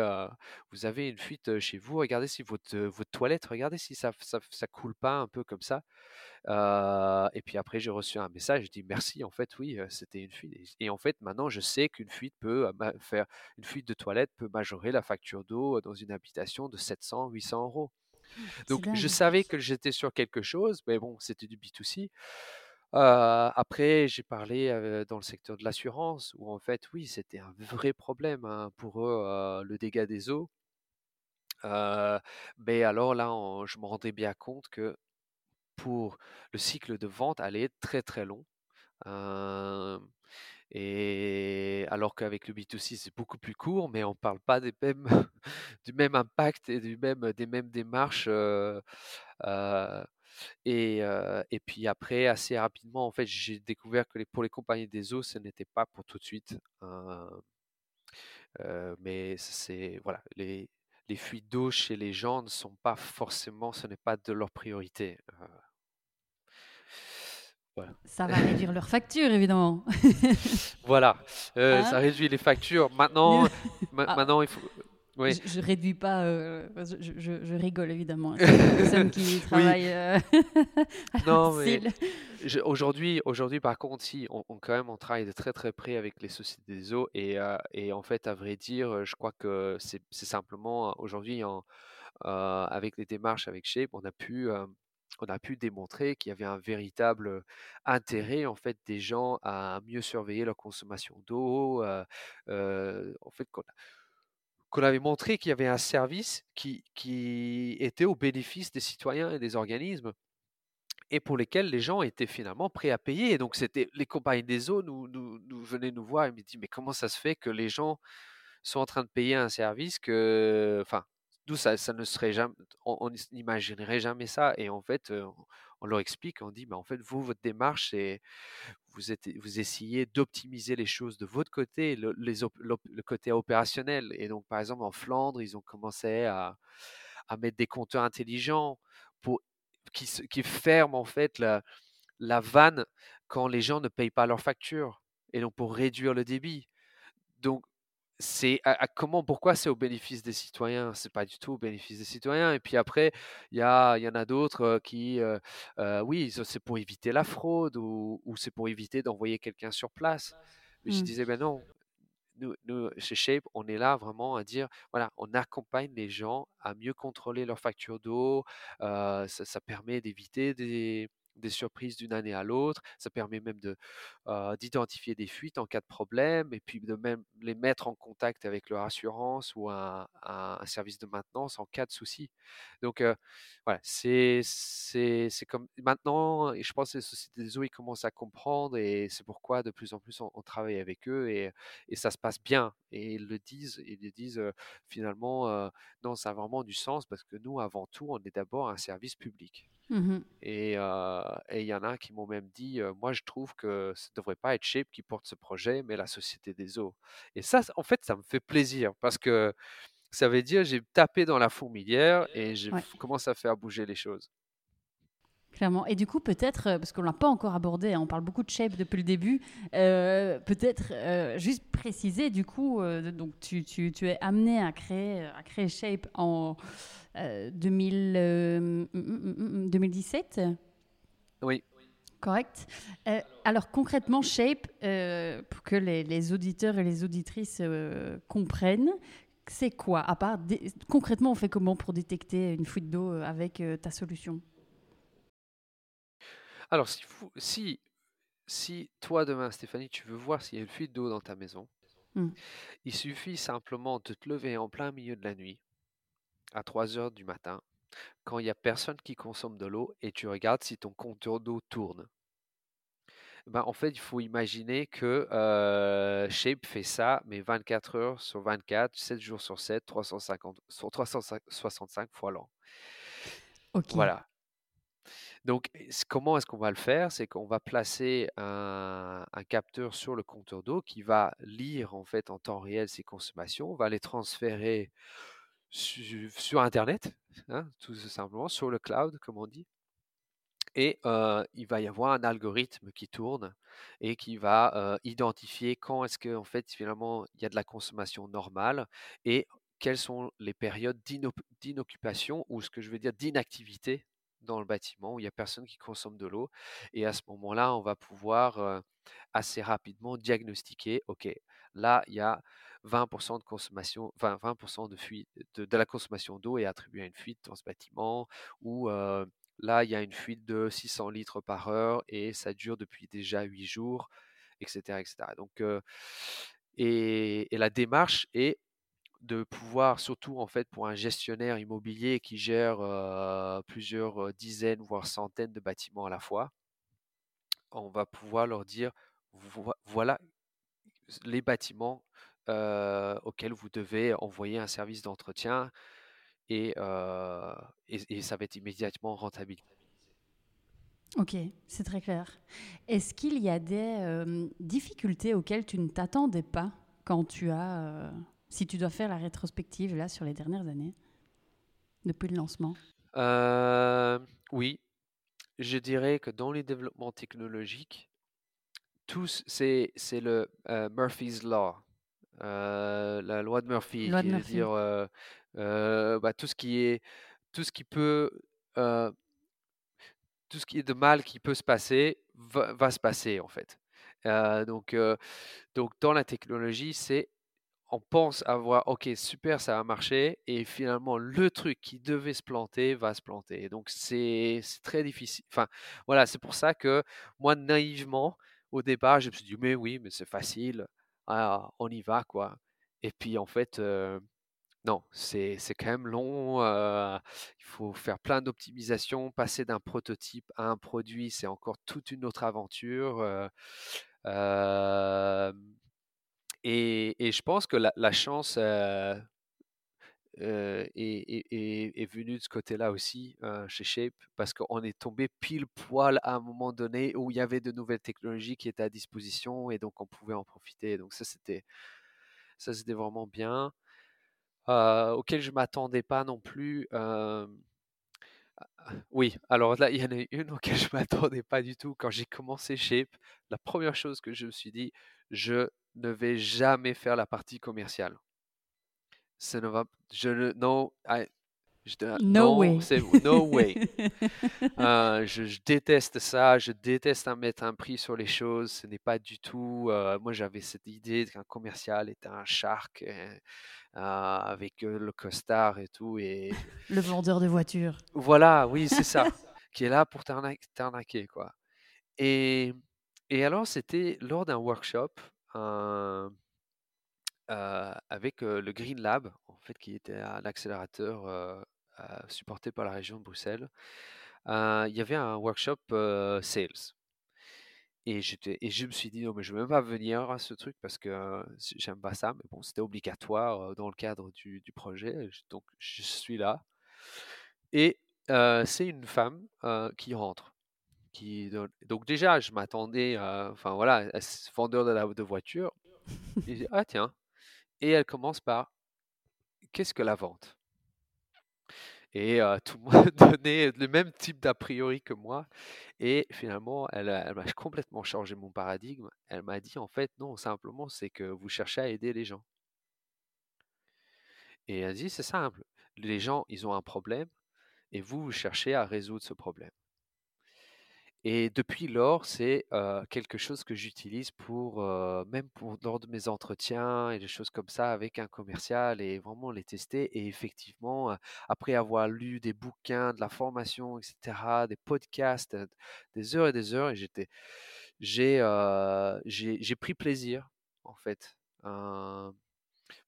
vous avez une fuite chez vous. Regardez si votre, votre toilette, regardez si ça, ça, ça coule pas un peu comme ça. et puis après, j'ai reçu un message. Je dis merci. En fait, oui, c'était une fuite. Et, en fait, maintenant, je sais qu'une fuite peut faire une fuite de toilette peut majorer la facture d'eau dans une habitation de 700, 800 euros. Donc, je savais que j'étais sur quelque chose, mais bon, c'était du B2C. Après, j'ai parlé dans le secteur de l'assurance, où en fait, oui, c'était un vrai problème hein, pour eux, le dégât des eaux. mais alors là, je me rendais bien compte que pour le cycle de vente allait être très très long. Et alors qu'avec le B2C, c'est beaucoup plus court, mais on ne parle pas des mêmes, du même impact et du même, des mêmes démarches. Et, et, puis après, assez rapidement, en fait, j'ai découvert que pour les compagnies des eaux, ce n'était pas pour tout de suite. mais c'est voilà, les, les fuites d'eau chez les gens ne sont pas forcément, ce n'est pas de leur priorité. Ça va réduire leurs factures, évidemment. voilà, euh, hein? ça réduit les factures. Maintenant, ah. maintenant il faut. Oui. Je, ne réduis pas, euh, je, je, rigole évidemment. C'est personnes qui travaillent. Euh, non, mais aujourd'hui, aujourd'hui, par contre, si, on, quand même, on travaille de très très près avec les sociétés des eaux et, et en fait, à vrai dire, je crois que c'est simplement aujourd'hui, avec les démarches avec Shape, on a pu on a pu démontrer qu'il y avait un véritable intérêt en fait des gens à mieux surveiller leur consommation d'eau. en fait, qu'on avait montré qu'il y avait un service qui, était au bénéfice des citoyens et des organismes et pour lesquels les gens étaient finalement prêts à payer. donc, c'était les compagnies des eaux nous, nous, nous venaient nous voir et me disaient mais comment ça se fait que les gens sont en train de payer un service que, enfin, D'où ça, ne serait jamais, on n'imaginerait jamais ça. Et en fait, on, leur explique, on dit, mais en fait, vous, votre démarche, c'est vous, êtes, vous essayez d'optimiser les choses de votre côté, le, côté opérationnel. Et donc, par exemple, en Flandre, ils ont commencé à, à mettre des compteurs intelligents pour, qui, qui ferment en fait la, la vanne quand les gens ne payent pas leurs factures. Et donc, pour réduire le débit. Donc, c'est à, comment, pourquoi c'est au bénéfice des citoyens? C'est pas du tout au bénéfice des citoyens. Et puis après, il y, a, y en a d'autres qui, oui, c'est pour éviter la fraude ou, c'est pour éviter d'envoyer quelqu'un sur place. Mais je mmh. disais, ben non, nous, nous, chez Shape, on est là vraiment à dire, voilà, on accompagne les gens à mieux contrôler leur facture d'eau. ça, permet d'éviter des, des surprises d'une année à l'autre. Ça permet même de, d'identifier des fuites en cas de problème et puis de même les mettre en contact avec leur assurance ou un, service de maintenance en cas de souci. Donc voilà, c'est, c'est, c'est comme maintenant, et je pense que les sociétés des eaux, ils commencent à comprendre et c'est pourquoi de plus en plus on, travaille avec eux et, et, ça se passe bien. Et ils le disent, ils le disent finalement, non, ça a vraiment du sens parce que nous, avant tout, on est d'abord un service public. Mmh et, il y en a qui m'ont même dit, moi je trouve que ça ne devrait pas être Shape qui porte ce projet, mais la Société des eaux. Et ça, en fait, ça me fait plaisir parce que ça veut dire j'ai tapé dans la fourmilière et je commence à faire bouger les choses. Clairement. Et du coup, peut-être, parce qu'on ne l'a pas encore abordé, hein, on parle beaucoup de shape depuis le début, peut-être juste préciser, du coup, donc tu, tu, tu, es amené à créer, à créer shape en 2000, 2017 euh, mm, mm, mm, Oui. Correct. Euh, alors concrètement, Shape, euh, pour que les, auditeurs et les auditrices comprennent, c'est quoi? À part concrètement, on fait comment pour détecter une fuite d'eau avec ta solution? Alors si, si, si toi demain, Stéphanie, tu veux voir s'il y a une fuite d'eau dans ta maison, hmm. il suffit simplement de te lever en plein milieu de la nuit à 3 heures du matin, quand il n'y a personne qui consomme de l'eau et tu regardes si ton compteur d'eau tourne. Ben, en fait, il faut imaginer que Shape fait ça, mais 24 heures sur 24, 7 jours sur 7, 350, sur 365 fois l'an. Voilà. Donc, comment est-ce qu'on va le faire? C'est qu'on va placer un, un, capteur sur le compteur d'eau qui va lire en fait en temps réel ses consommations, on va les transférer sur, Internet, hein, tout simplement, sur le cloud, comme on dit. Et il va y avoir un algorithme qui tourne et qui va identifier quand est-ce qu'en en fait, finalement, il y a de la consommation normale et quelles sont les périodes d'inoccupation ou ce que je veux dire d'inactivité dans le bâtiment où il n'y a personne qui consomme de l'eau. Et à ce moment-là, on va pouvoir assez rapidement diagnostiquer, OK, là, il y a 20% de consommation, 20% de, fuite, de, la consommation d'eau est attribuée à une fuite dans ce bâtiment, ou là, il y a une fuite de 600 litres par heure et ça dure depuis déjà 8 jours, etc. etc. Donc, et, la démarche est de pouvoir, surtout en fait pour un gestionnaire immobilier qui gère plusieurs dizaines, voire centaines de bâtiments à la fois, on va pouvoir leur dire, voilà les bâtiments auxquels vous devez envoyer un service d'entretien et, et, ça va être immédiatement rentabilisé. Ok, c'est très clair. Est-ce qu'il y a des difficultés auxquelles tu ne t'attendais pas quand tu as, si tu dois faire la rétrospective là sur les dernières années, depuis le lancement? Oui, je dirais que dans les développements technologiques, tous, c'est, c'est le Murphy's Law. Euh, la loi de Murphy, qui veut dire euh, euh, bah, tout ce qui est tout ce qui peut tout ce qui est de mal qui peut se passer va, se passer en fait. donc donc dans la technologie, c'est on pense avoir ok super ça a marché et finalement le truc qui devait se planter va se planter. Donc c'est très difficile. Enfin voilà c'est pour ça que moi naïvement au départ je me suis dit mais oui mais c'est facile ah, on y va, quoi. Et puis, en fait, non, c'est quand même long. il faut faire plein d'optimisations, passer d'un prototype à un produit, c'est encore toute une autre aventure. et, je pense que la, chance est, est, venue de ce côté-là aussi chez Shape, parce qu'on est tombé pile poil à un moment donné où il y avait de nouvelles technologies qui étaient à disposition et donc on pouvait en profiter. Donc ça, c'était ça c'était vraiment bien. auquel je m'attendais pas non plus. oui, alors là, il y en a une auquel je m'attendais pas du tout. Quand j'ai commencé Shape, la première chose que je me suis dit, je ne vais jamais faire la partie commerciale ne va je ne non no way. no way. Euh, je, déteste ça je déteste mettre un prix sur les choses ce n'est pas du tout euh, moi j'avais cette idée qu'un commercial était un shark euh, avec le costard et tout et le vendeur de voitures. Voilà oui c'est ça qui est là pour t'arnaquer quoi. Et et alors c'était lors d'un workshop un avec le Green Lab, en fait, qui était un accélérateur supporté par la région de Bruxelles. il y avait un workshop sales. Et, je me suis dit, non, mais je ne vais même pas venir à ce truc parce que j'aime pas ça. Mais bon, c'était obligatoire dans le cadre du, projet. Donc, je suis là. Et c'est une femme qui rentre. donc déjà, je m'attendais, enfin voilà, vendeur de, la, de voiture. Et je ah tiens. Et elle commence par, qu'est-ce que la vente? Et tout le monde donnait le même type d'a priori que moi. Et finalement, elle, elle m'a complètement changé mon paradigme. Elle m'a dit, en fait, non, simplement, c'est que vous cherchez à aider les gens. Et elle dit, c'est simple. Les gens, ils ont un problème et vous, vous cherchez à résoudre ce problème. Et depuis lors, c'est quelque chose que j'utilise pour, même pour lors de mes entretiens et des choses comme ça avec un commercial et vraiment les tester. Et effectivement, après avoir lu des bouquins, de la formation, etc., des podcasts, des heures et des heures, et j'étais, j'ai, j'ai, pris plaisir en fait.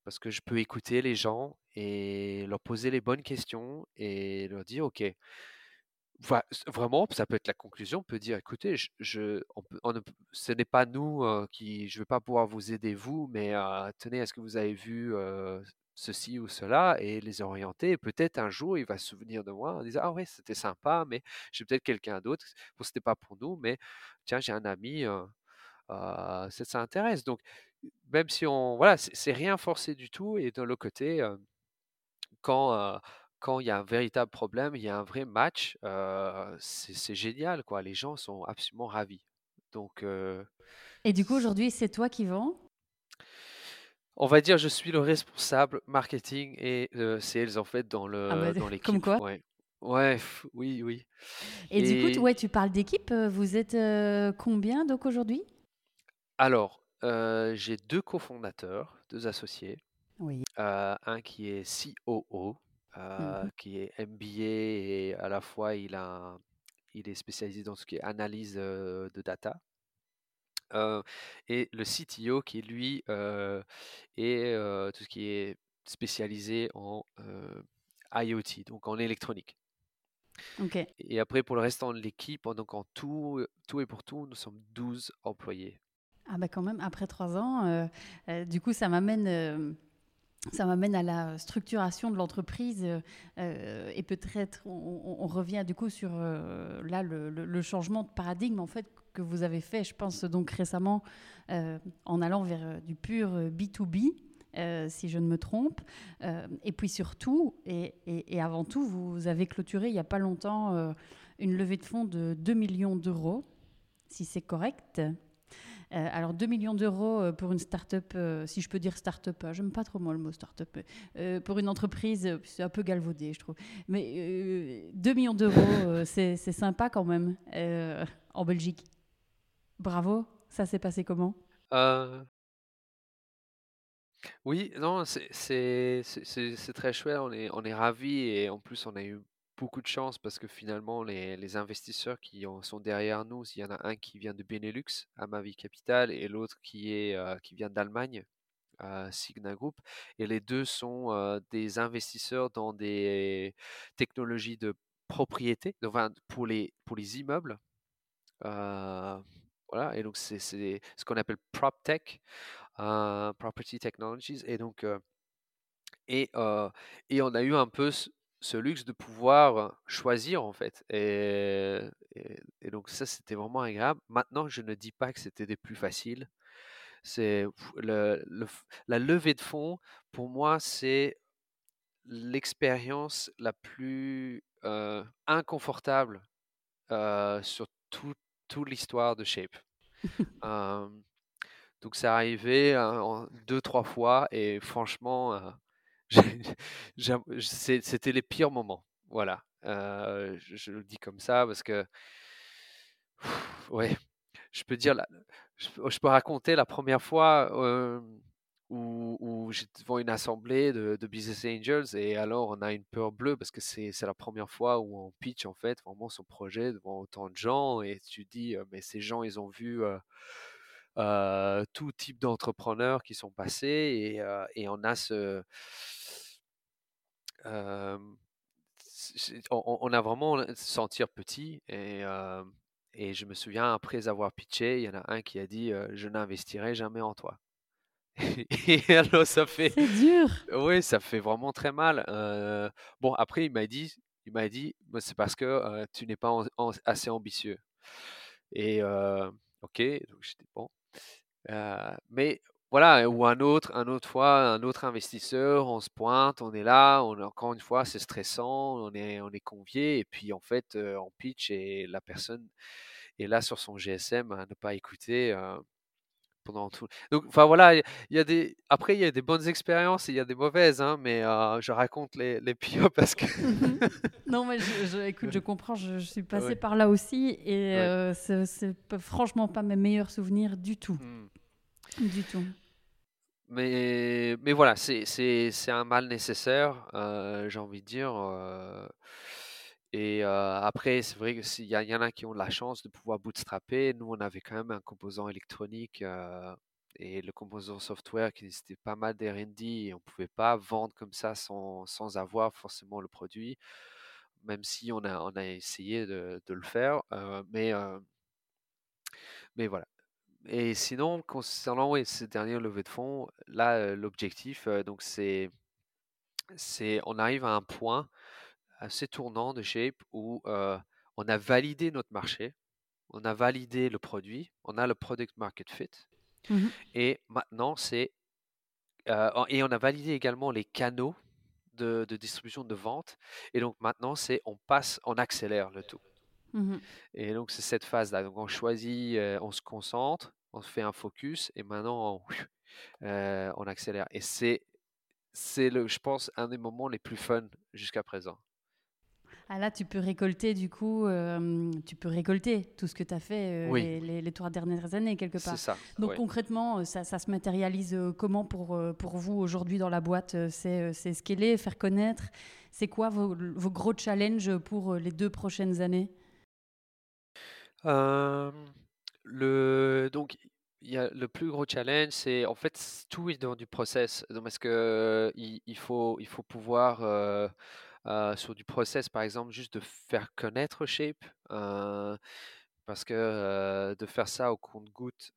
parce que je peux écouter les gens et leur poser les bonnes questions et leur dire, OK, vraiment, ça peut être la conclusion. On peut dire, écoutez, je, ce n'est pas nous qui, je ne vais pas pouvoir vous aider vous, mais tenez, est-ce que vous avez vu ceci ou cela et les orienter. Peut-être un jour, il va se souvenir de moi en disant, ah ouais, c'était sympa, mais j'ai peut-être quelqu'un d'autre. Bon, c'était pas pour nous, mais tiens, j'ai un ami, ça, ça intéresse. Donc, même si on, voilà, c'est rien forcé du tout. Et de l'autre côté, quand quand il y a un véritable problème, il y a un vrai match, c'est génial, quoi. Les gens sont absolument ravis. Donc, Et du coup, aujourd'hui, c'est toi qui vends? On va dire, je suis le responsable marketing et sales en fait dans le ah bah, dans l'équipe. Comme quoi ouais. ouais. oui, oui. Et, du coup, ouais, tu parles d'équipe. Vous êtes combien donc aujourd'hui? Alors, j'ai deux cofondateurs, deux associés. Oui. un qui est COO, Mmh qui est MBA et à la fois il, a, il est spécialisé dans ce qui est analyse de data. et le CTO qui lui est tout ce qui est spécialisé en IoT, donc en électronique. Et après, pour le restant de l'équipe, donc en tout, tout et pour tout, nous sommes 12 employés. Ah bah quand même, après trois ans, du coup, ça m'amène ça m'amène à la structuration de l'entreprise euh, euh, et peut-être on, revient du coup sur euh, là le, changement de paradigme en fait que vous avez fait, je pense donc récemment en allant vers du pur B2B. si je ne me trompe. et puis surtout, et, et, avant tout, vous avez clôturé il n'y a pas longtemps une levée de fonds de 2 millions d'euros, si c'est correct. Euh, alors 2 millions d'euros euh, pour une start-up, euh, si je peux dire start-up, j'aime pas trop moi le mot start-up, pour une entreprise, c'est un peu galvaudé je trouve. Mais 2 millions d'euros, c'est sympa quand même en Belgique. Bravo, ça s'est passé comment? Oui, non, c'est très chouette, on est, on est ravis et en plus on a eu beaucoup de chance parce que finalement, les, investisseurs qui sont derrière nous, il y en a un qui vient de Benelux, à Mavi Capital, et l'autre qui, euh, qui vient d'Allemagne, Signa Group. Et les deux sont euh, des investisseurs dans des technologies de propriété, enfin, pour, les, pour les immeubles. Euh, voilà, et donc c'est ce qu'on appelle PropTech, Property Technologies. Et donc, et, et on a eu un peu ce luxe de pouvoir choisir en fait. Et, et, donc ça, c'était vraiment agréable. Maintenant, je ne dis pas que c'était des plus faciles. C'est le, la levée de fonds, pour moi, c'est l'expérience la plus inconfortable sur toute tout l'histoire de Shape. donc ça arrivé en deux, trois fois et franchement, c'était les pires moments. Voilà. Euh, je, le dis comme ça parce que, ouais, je peux dire, je, peux raconter la première fois euh, où, j'étais devant une assemblée de, Business Angels et alors on a une peur bleue parce que c'est la première fois où on pitch en fait vraiment son projet devant autant de gens et tu dis, mais ces gens, ils ont vu. Euh, tout type d'entrepreneurs qui sont passés et, et on a ce, on, a vraiment se sentir petit et, et je me souviens après avoir pitché, il y en a un qui a dit je n'investirai jamais en toi. et alors ça fait c'est dur. Oui, ça fait vraiment très mal. bon après il m'a dit il m'a dit c'est parce que tu n'es pas assez ambitieux. Et ok, donc j'étais bon. Mais voilà, ou un autre, un autre fois, un autre investisseur, on se pointe, on est là, on encore une fois, c'est stressant, on est, on est convié, et puis en fait, on pitch et la personne est là sur son GSM à ne pas écouter pendant tout. Donc, enfin voilà, il y a des. Après, il y a des bonnes expériences et il y a des mauvaises, hein, mais je raconte les, les pires parce que. Mmh non, mais je, écoute, je comprends, je, suis passée par là aussi et c'est franchement pas mes meilleurs souvenirs du tout. Mmh. Du tout. Mais, mais voilà, c'est un mal nécessaire, euh, j'ai envie de dire. Et après, c'est vrai qu'il y, y en a qui ont la chance de pouvoir bootstrapper. Nous, on avait quand même un composant électronique et le composant software qui nécessitait pas mal d'R&D on ne pouvait pas vendre comme ça sans, sans, avoir forcément le produit, même si on a, on a essayé de, le faire. mais, mais voilà. Et sinon, concernant ouais, ces dernières levées de fonds, là, l'objectif, donc c'est, c'est, on arrive à un point assez tournant de Shape où on a validé notre marché, on a validé le produit, on a le product market fit, mmh et maintenant c'est, et on a validé également les canaux de, de distribution de vente, et donc maintenant c'est, on passe, on accélère le tout. Mmh et donc, c'est cette phase-là. Donc, on choisit, on se concentre, on fait un focus et maintenant, on, on accélère. Et c'est, c'est le, je pense, un des moments les plus fun jusqu'à présent. Ah là, tu peux récolter, du coup, tu peux récolter tout ce que tu as fait les, les, trois dernières années, quelque part. C'est ça. Donc concrètement, ça, ça, se matérialise comment pour, pour vous aujourd'hui dans la boîte C'est scaler, faire connaître C'est quoi vos, vos, gros challenges pour les deux prochaines années? Le, donc, y a le plus gros challenge, c'est en fait tout est dans du process. Donc, parce que il, il faut, il faut pouvoir sur du process, par exemple, juste de faire connaître Shape. parce que de faire ça au compte-goutte,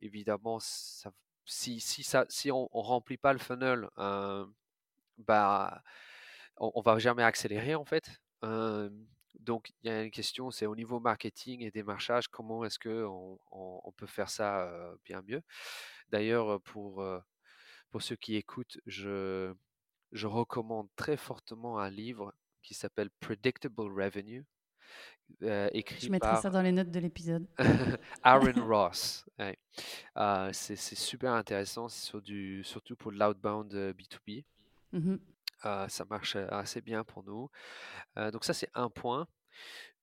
évidemment, si, si, ça, si on, ne remplit pas le funnel, bah, on, on va jamais accélérer en fait. Donc, il y a une question, c'est au niveau marketing et démarchage, comment est-ce qu'on on, peut faire ça bien mieux D'ailleurs, pour, pour ceux qui écoutent, je, je recommande très fortement un livre qui s'appelle Predictable Revenue. écrit je mettrai ça dans les notes de l'épisode. Aaron Ross. c'est super intéressant, sur du, surtout pour l'outbound B2B. Mmh ça marche assez bien pour nous. donc ça, c'est un point.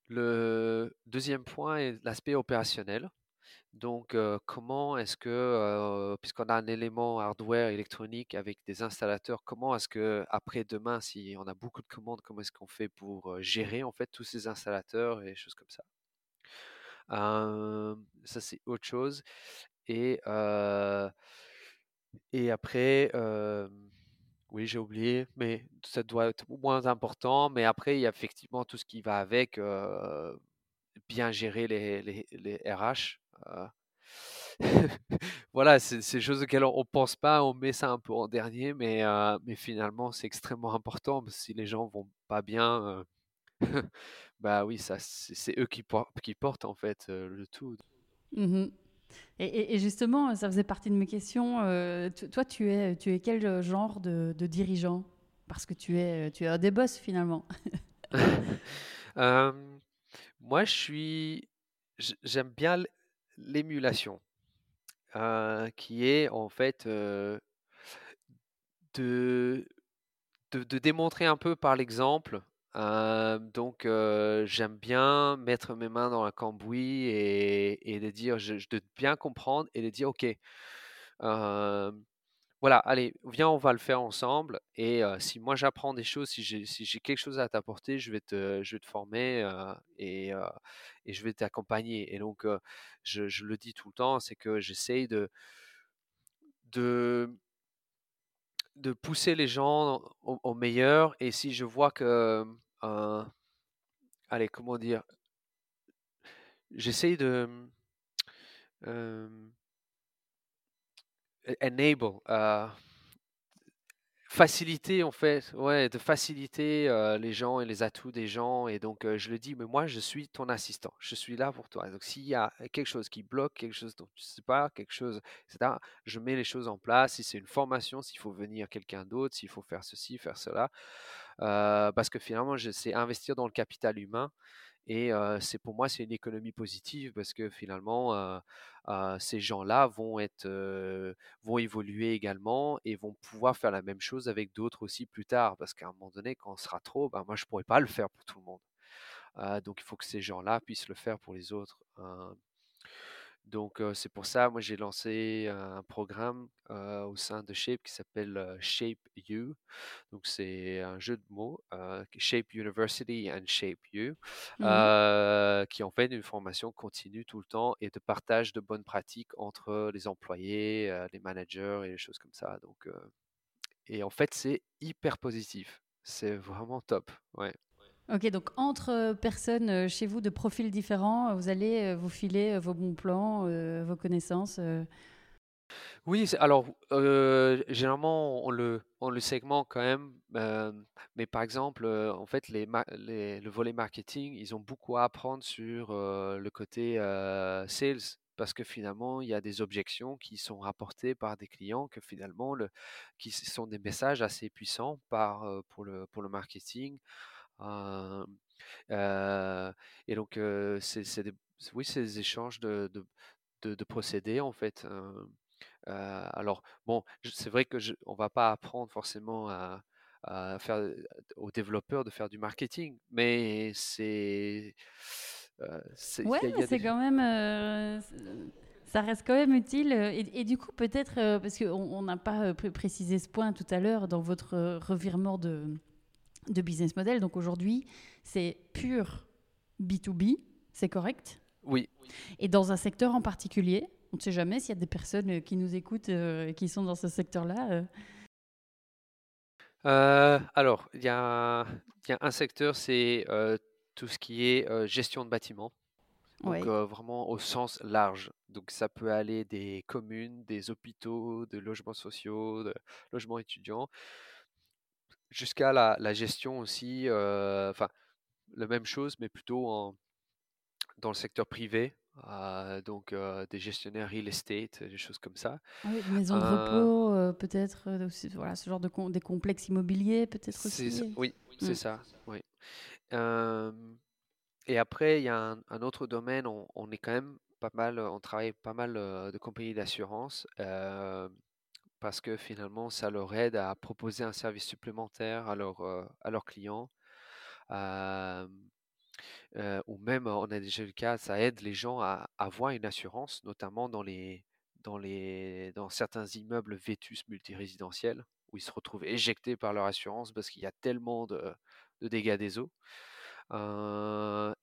Le deuxième point est l'aspect opérationnel. Donc, comment est-ce que, puisqu'on a un élément hardware électronique avec des installateurs, comment est-ce que après demain, si on a beaucoup de commandes, comment est-ce qu'on fait pour gérer en fait tous ces installateurs et choses comme ça? Ça, c'est autre chose. Et et après, oui, j'ai oublié, mais ça doit être moins important. Mais après, il y a effectivement tout ce qui va avec, bien gérer les, RH. voilà, c'est ces choses auxquelles on ne pense pas, on met ça un peu en dernier, mais, mais finalement, c'est extrêmement important. si les gens vont pas bien, bah oui, ça, c'est eux qui, qui, portent en fait le tout. Mmh et, justement, ça faisait partie de mes questions. Euh, toi, tu es, tu es quel genre de, dirigeant? Parce que tu es, tu es un des boss finalement. Euh, moi, je suis, j'aime bien l'émulation, euh, qui est en fait de, de, démontrer un peu par l'exemple donc j'aime bien mettre mes mains dans la cambouis et, et de dire, je, de bien comprendre et de dire, ok, voilà, allez, viens, on va le faire ensemble. Et si moi j'apprends des choses, si j'ai quelque chose à t'apporter, je vais te, je vais te former et, je vais t'accompagner. Et donc, je, le dis tout le temps, c'est que j'essaye de, pousser les gens au, meilleur. Et si je vois que, allez, comment dire, j'essaye de enable, euh, faciliter en fait, ouais, de faciliter euh, les gens et les atouts des gens. Et donc, euh, je le dis, mais moi, je suis ton assistant. Je suis là pour toi. Donc, s'il y a quelque chose qui bloque, quelque chose dont tu ne sais pas, quelque chose, etc., je mets les choses en place. Si c'est une formation, s'il faut venir quelqu'un d'autre, s'il faut faire ceci, faire cela. Parce que finalement, c'est investir dans le capital humain. Et c'est pour moi, c'est une économie positive parce que finalement, ces gens-là vont être, vont évoluer également et vont pouvoir faire la même chose avec d'autres aussi plus tard. Parce qu'à un moment donné, quand on sera trop, ben, moi, je pourrais pas le faire pour tout le monde. donc, il faut que ces gens-là puissent le faire pour les autres. Donc, c'est pour ça, moi, j'ai lancé un programme au sein de Shape qui s'appelle Shape You. Donc, c'est un jeu de mots, Shape University and Shape You, mmh qui en fait une formation continue tout le temps et de partage de bonnes pratiques entre les employés, les managers et les choses comme ça. Donc, et en fait, c'est hyper positif. C'est vraiment top. Ouais. Ok, donc entre personnes chez vous de profils différents, vous allez vous filer vos bons plans, vos connaissances. Oui, alors généralement on le, on le segmente quand même, mais par exemple, en fait, les, le volet marketing, ils ont beaucoup à apprendre sur le côté sales, parce que finalement, il y a des objections qui sont rapportées par des clients que finalement, le, qui sont des messages assez puissants par, pour, le, pour le marketing. Et donc, c'est des, oui, c'est des échanges de, de, procédés, en fait. alors, bon, c'est vrai que je, on va pas apprendre forcément à, faire aux développeurs de faire du marketing, mais c'est ouais, mais c'est quand même ça reste quand même utile. Et, du coup, peut-être, parce qu'on n'a pas précisé ce point tout à l'heure dans votre revirement de, de business model. Donc aujourd'hui, c'est pur B2B, c'est correct? Oui. Et dans un secteur en particulier, on ne sait jamais s'il y a des personnes euh, qui nous écoutent euh, et qui sont dans ce secteur-là. Euh. alors, il y, a un secteur, c'est tout ce qui est gestion de bâtiments. Donc vraiment au sens large. Donc ça peut aller des communes, des hôpitaux, de logements sociaux, de logements étudiants jusqu'à la, gestion aussi, enfin, la même chose, mais plutôt en, dans le secteur privé. donc des gestionnaires real estate, des choses comme ça. Ah oui, maisons de repos, peut-être, voilà, ce genre de des complexes immobiliers, peut-être aussi. Oui, c'est mmh. ça. Oui. et après, il y a un, autre domaine, on, on, est quand même pas mal, on travaille pas mal de compagnies d'assurance parce que finalement, ça leur aide à proposer un service supplémentaire à, à leurs clients. ou même, on a déjà le cas, ça aide les gens à, avoir une assurance, notamment dans, les, dans, les, dans certains immeubles vétus multirésidentiels, où ils se retrouvent éjectés par leur assurance parce qu'il y a tellement de, dégâts des eaux.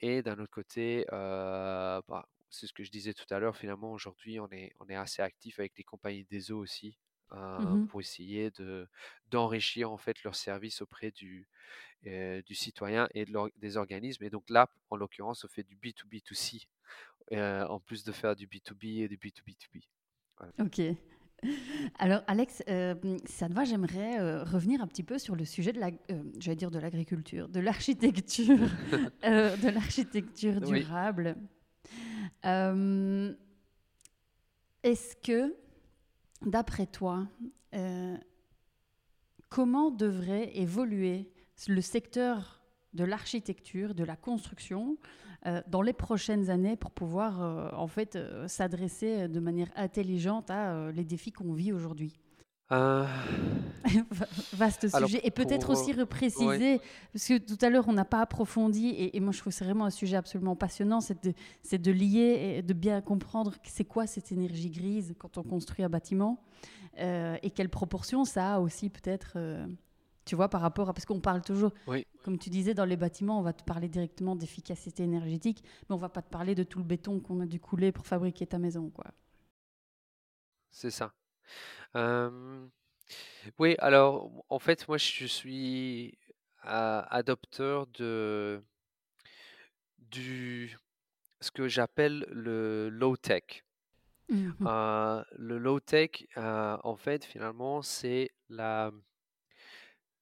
et d'un autre côté, bah, c'est ce que je disais tout à l'heure, finalement, aujourd'hui, on est, on est assez actif avec les compagnies des eaux aussi, Mmh pour essayer de d'enrichir en fait leur service auprès du, du citoyen et de des organismes. Et donc là, en l'occurrence, on fait du B2B2C en plus de faire du B2B et du B2B2B. Ok. Alors Alex, ça te va, j'aimerais revenir un petit peu sur le sujet de la, j'allais dire de l'agriculture, de l'architecture, de l'architecture durable. Est-ce que D'après toi, euh, comment devrait évoluer le secteur de l'architecture, de la construction euh, dans les prochaines années pour pouvoir euh, en fait s'adresser de manière intelligente à les défis qu'on vit aujourd'hui? euh, Vaste sujet. et peut-être aussi repréciser, parce que tout à l'heure, on n'a pas approfondi, et, moi je trouve que c'est vraiment un sujet absolument passionnant, c'est de, de, lier et de bien comprendre c'est quoi cette énergie grise quand on construit un bâtiment, euh, et quelle proportion ça a aussi peut-être, euh, tu vois, par rapport à... Parce qu'on parle toujours, comme tu disais, dans les bâtiments, on va te parler directement d'efficacité énergétique, mais on va pas te parler de tout le béton qu'on a dû couler pour fabriquer ta maison, quoi. C'est ça oui, alors, en fait, moi, je suis adopteur de du ce que j'appelle le low tech. Mmh le low tech, en fait, finalement, c'est la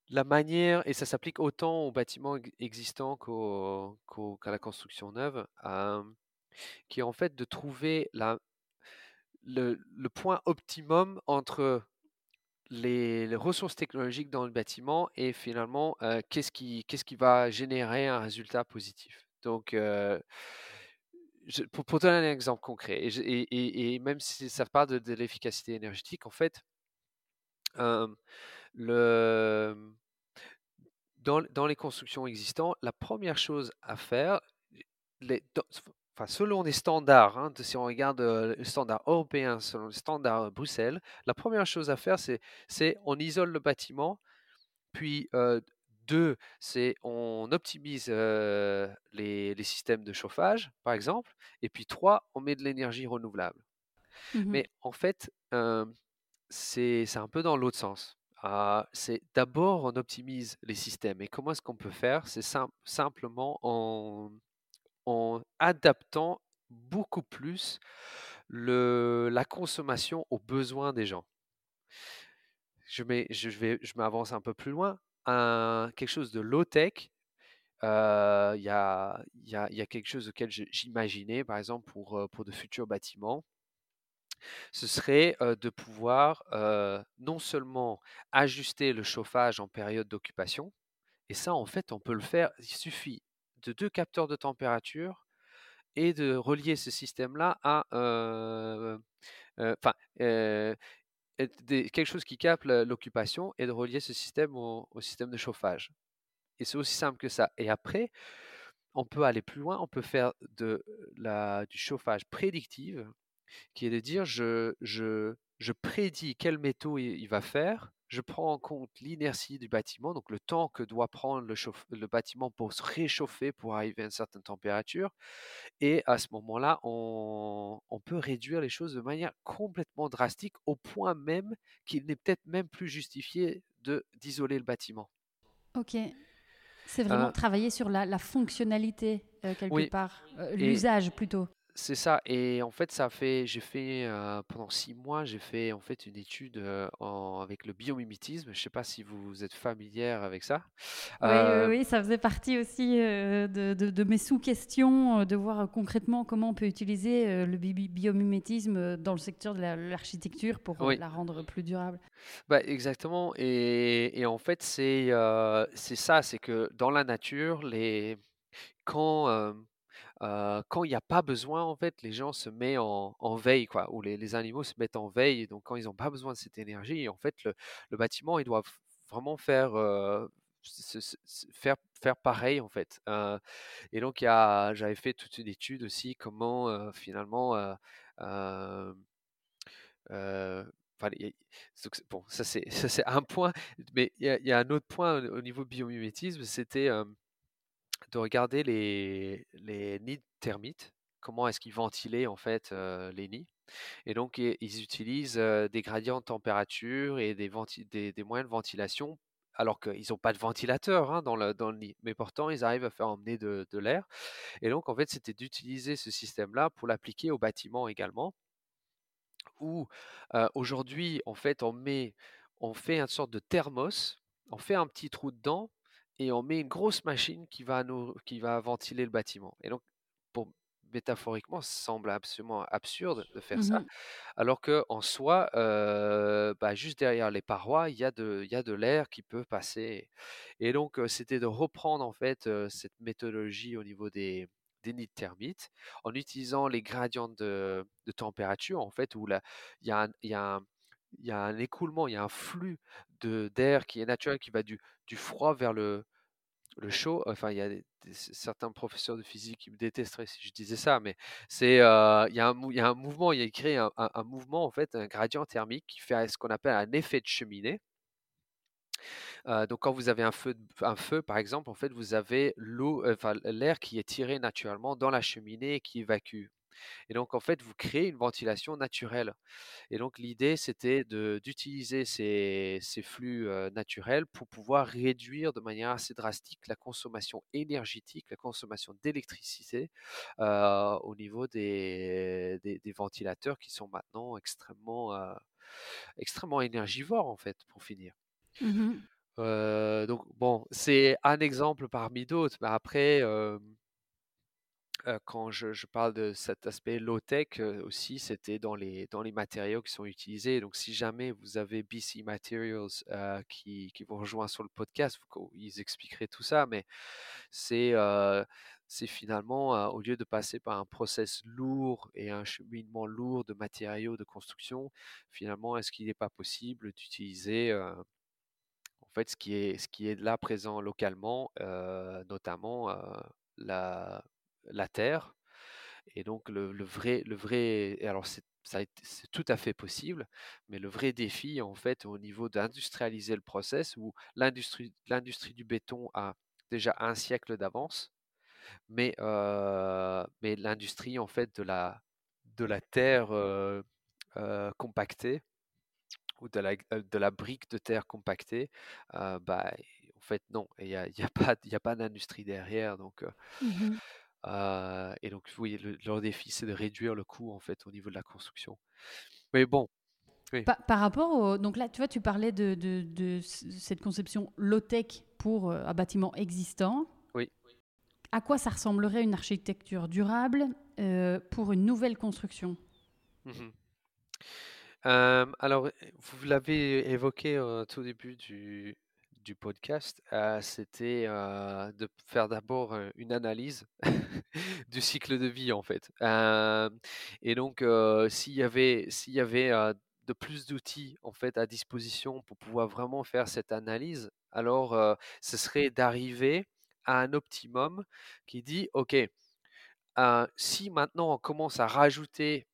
la manière, et ça s'applique autant aux bâtiments existants qu'à la construction neuve, qui est en fait de trouver la, le, point optimum entre les, ressources technologiques dans le bâtiment et finalement qu'est-ce qui, qu'est-ce qui va générer un résultat positif. Donc, pour, pour, donner un exemple concret, et, même si ça parle de, l'efficacité énergétique, en fait, le, dans, dans, les constructions existantes, la première chose à faire, enfin, selon les standards, hein, si on regarde le standard européen, selon les standards Bruxelles, la première chose à faire, c'est, on isole le bâtiment, puis deux, c'est on optimise les, les, systèmes de chauffage, par exemple, et puis trois, on met de l'énergie renouvelable. Mmh Mais en fait, c'est, c'est un peu dans l'autre sens. Ah, c'est d'abord on optimise les systèmes. Et comment est-ce qu'on peut faire? C'est simplement en, en adaptant beaucoup plus le, la consommation aux besoins des gens. Je, m'avance un peu plus loin. Quelque chose de low-tech, il y, a, quelque chose auquel j'imaginais, par exemple, pour, pour de futurs bâtiments. Ce serait de pouvoir non seulement ajuster le chauffage en période d'occupation, et ça, en fait, on peut le faire. Il suffit de deux capteurs de température et de relier ce système-là à enfin quelque chose qui capte l'occupation et de relier ce système au, système de chauffage. Et c'est aussi simple que ça. Et après, on peut aller plus loin, on peut faire de la, du chauffage prédictif, qui est de dire je, je, je prédis quel métaux il va faire je prends en compte l'inertie du bâtiment, donc le temps que doit prendre le, bâtiment pour se réchauffer pour arriver à une certaine température. Et à ce moment-là, on, peut réduire les choses de manière complètement drastique, au point même qu'il n'est peut-être même plus justifié d'isoler le bâtiment. Ok. C'est vraiment euh travailler sur la, fonctionnalité euh, quelque part, euh, l'usage plutôt. C'est ça. Et en fait, ça fait, j'ai fait pendant six mois, j'ai fait en fait une étude avec le biomimétisme. Je ne sais pas si vous êtes familière avec ça. Oui, oui, ça faisait partie aussi de, de, mes sous-questions, de voir concrètement comment on peut utiliser le biomimétisme dans le secteur de l'architecture pour la rendre plus durable. Bah, exactement. Et, et en fait, c'est c'est ça, c'est que dans la nature, les quand quand il n'y a pas besoin, en fait, les gens se mettent en, veille, quoi, ou les, animaux se mettent en veille. donc, quand ils n'ont pas besoin de cette énergie, en fait, le, bâtiment, il doit vraiment faire, faire, faire pareil, en fait. et donc, j'avais fait toute une étude aussi, comment finalement. bon, ça c'est un point, mais il y, a un autre point au, niveau biomimétisme, c'était de regarder les, nids de termites, comment est-ce qu'ils ventilaient en fait les nids. Et donc ils utilisent des gradients de température et des, des, moyens de ventilation alors qu'ils n'ont pas de ventilateur hein, dans, le, nid, mais pourtant ils arrivent à faire emmener de, de l'air. Et donc en fait c'était d'utiliser ce système-là pour l'appliquer au bâtiment également, où aujourd'hui en fait on met, on fait une sorte de thermos, on fait un petit trou dedans et on met une grosse machine qui va, nous, qui va ventiler le bâtiment. Et donc, pour, métaphoriquement, ça semble absolument absurde de faire ça, mmh alors qu'en soi, euh, bah, juste derrière les parois, il y a de, de l'air qui peut passer. Et donc, c'était de reprendre en fait cette méthodologie au niveau des, des nids de termites en utilisant les gradients de, température, en fait, où il y a il y a un il y a un écoulement, il y a un flux d'air qui est naturel, qui va du, du froid vers le, chaud. Enfin, il y a certains professeurs de physique qui me détesteraient si je disais ça, mais c'est il, y a un, il y a un mouvement, il y a créé un, mouvement, en fait, un gradient thermique qui fait ce qu'on appelle un effet de cheminée. donc, quand vous avez un feu, par exemple, en fait, vous avez l'eau, enfin, l'air qui est tiré naturellement dans la cheminée et qui évacue. Et donc, en fait, vous créez une ventilation naturelle. Et donc, l'idée, c'était d'utiliser ces, ces, flux naturels pour pouvoir réduire de manière assez drastique la consommation énergétique, la consommation d'électricité au niveau des, des, ventilateurs qui sont maintenant extrêmement, extrêmement énergivores, en fait, pour finir. Mmh Euh, donc bon, c'est un exemple parmi d'autres, mais après, euh, quand je, parle de cet aspect low-tech euh, aussi, c'était dans les, dans les matériaux qui sont utilisés. Donc si jamais vous avez BC Materials euh, qui, qui vous rejoint sur le podcast, ils expliqueraient tout ça, mais c'est c'est finalement, au lieu de passer par un process lourd et un cheminement lourd de matériaux de construction, finalement, est-ce qu'il n'est pas possible d'utiliser en fait ce qui est, ce qui est là présent localement, notamment la, la terre. Et donc le, vrai, le vrai, alors c'est tout à fait possible, mais le vrai défi en fait au niveau d'industrialiser le process où l'industrie du béton a déjà un siècle d'avance, mais euh, mais l'industrie en fait de la de la terre euh, euh, compactée ou de la, brique de terre compactée, bah, en fait, non, il n'y a, y a pas, d'industrie derrière. Donc, Mhm. Euh, et donc, oui, le- leur défi, c'est de réduire le coût, en fait, au niveau de la construction. Mais bon, oui, par rapport au... Donc là, tu vois, tu parlais de, de- de c- cette conception low-tech pour un bâtiment existant. oui. À quoi ça ressemblerait une architecture durable euh, pour une nouvelle construction? Euh, alors, vous l'avez évoqué au tout début du, du podcast, euh, c'était euh, de faire d'abord une analyse du cycle de vie en fait. Euh, et donc, euh, s'il y avait, s'il y avait euh, de plus d'outils en fait à disposition pour pouvoir vraiment faire cette analyse, alors ce serait d'arriver à un optimum qui dit, OK, si maintenant on commence à rajouter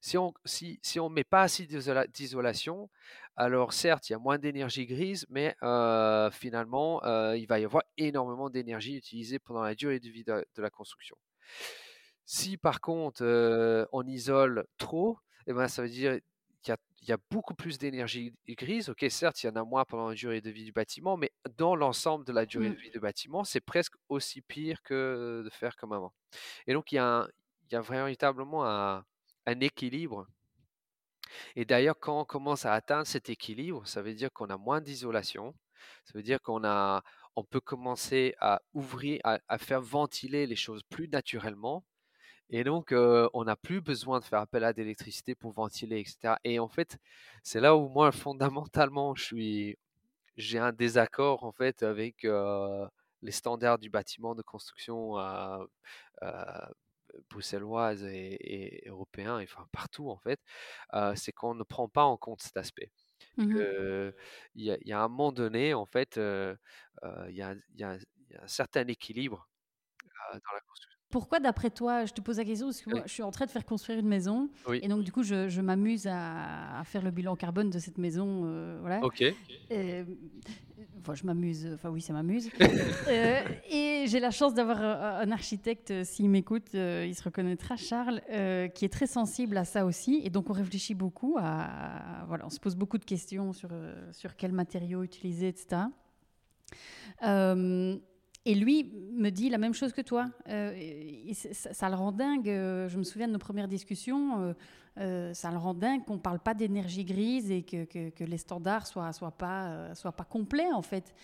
si on si, si on met pas assez d'isola- d'isolation, alors certes, il y a moins d'énergie grise, mais euh, finalement, euh, il va y avoir énormément d'énergie utilisée pendant la durée de vie de, de la construction. Si par contre, euh, on isole trop, eh ben, ça veut dire qu'il y a, il y a beaucoup plus d'énergie grise. Ok, certes, il y en a moins pendant la durée de vie du bâtiment, mais dans l'ensemble de la durée de Mm. vie du bâtiment, c'est presque aussi pire que de faire comme avant. Et donc, il y a, un- il y a véritablement un, un équilibre. Et d'ailleurs, quand on commence à atteindre cet équilibre, ça veut dire qu'on a moins d'isolation. Ça veut dire qu'on a, on peut commencer à ouvrir, à, faire ventiler les choses plus naturellement. Et donc, euh, on n'a plus besoin de faire appel à l'électricité pour ventiler, etc. Et en fait, c'est là où moi, fondamentalement, je suis, j'ai un désaccord en fait avec euh, les standards du bâtiment de construction euh, bruxelloise et, et européen, et enfin partout en fait, euh, c'est qu'on ne prend pas en compte cet aspect. Euh, Il y, a- il y a un moment donné, en fait, euh, euh, il y, a, y y un certain équilibre dans la construction. Pourquoi, d'après toi, je te pose la question parce que moi, Oui, je suis en train de faire construire une maison oui, et donc du coup, je, je m'amuse à, à faire le bilan carbone de cette maison, euh, voilà. ok. Euh, enfin, je m'amuse, enfin oui, ça m'amuse. Euh, et j'ai la chance d'avoir un, architecte, euh, s'il m'écoute, euh, il se reconnaîtra, Charles, euh, qui est très sensible à ça aussi. Et donc, on réfléchit beaucoup à. Voilà, on se pose beaucoup de questions sur, euh, sur quels matériaux utiliser, etc. Euh, et lui me dit la même chose que toi. Euh, ça, le rend dingue. euh, Je me souviens de nos premières discussions. euh, ça le rend dingue qu'on ne parle pas d'énergie grise et que, les standards soient, soient, pas, complets, en fait.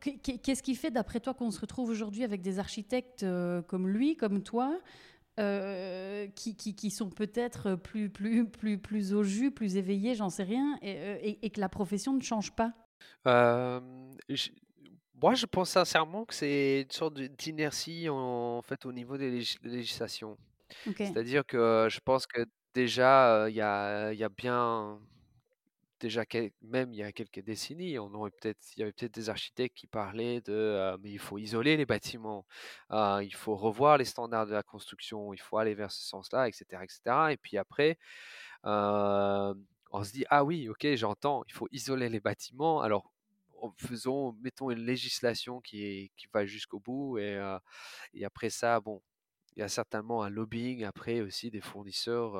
Qu'est- qu'est- Qu'est-ce qui fait, d'après toi, qu'on se retrouve aujourd'hui avec des architectes comme lui, comme toi, qui, sont peut-être plus, au jus, plus éveillés, j'en sais rien, et, que la profession ne change pas? Moi, je pense sincèrement que c'est une sorte de- d'inertie en, fait au niveau des légis- législations. Ok. C'est-à-dire que je pense que déjà, euh, il y a, il y a bien, déjà quel- même il y a quelques décennies, on aurait peut-être, il y avait peut-être des architectes qui parlaient de, euh, mais il faut isoler les bâtiments, euh, il faut revoir les standards de la construction, il faut aller vers ce sens-là, etc., etc. Et puis après, euh, on se dit, ah oui, ok, j'entends, il faut isoler les bâtiments. Alors, faisons, mettons une législation qui qui va jusqu'au bout. Et, et après ça, bon, il y a certainement un lobbying après aussi des fournisseurs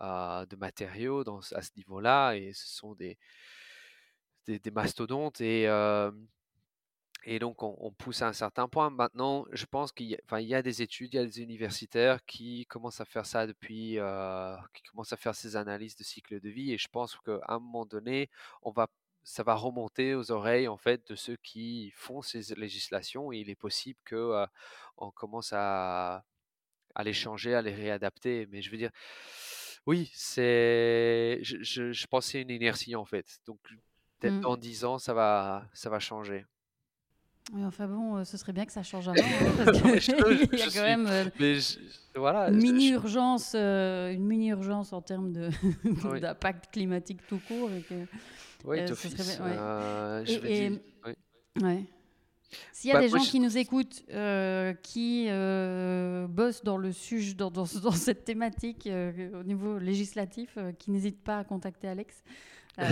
de matériaux dans, à ce niveau-là. Et ce sont des, des, mastodontes. Et, et donc, on, pousse à un certain point. Maintenant, je pense qu'il y, a- enfin, y a des études, il y a des universitaires qui commencent à faire ça depuis, qui commencent à faire ces analyses de cycle de vie. Et je pense qu'à un moment donné, on va, ça va remonter aux oreilles en fait de ceux qui font ces législations et il est possible que on commence à, à les changer, à les réadapter. Mais je veux dire, oui, c'est, je, je, je pensais une inertie en fait. Donc peut-être Mm. dans 10 ans, ça va, ça va changer. Oui, enfin bon, euh, ce serait bien que ça change avant, hein, parce qu'il y a quand suis- même euh, voilà, mini je- urgence, euh, une mini urgence en termes Oui. d'impact climatique tout court. Et que, oui, euh, d'office. S'il y a Bah, des gens je- qui nous écoutent, euh, qui euh, bossent dans le sujet, dans, dans, dans cette thématique euh, au niveau législatif, qui n'hésitent pas à contacter Alex.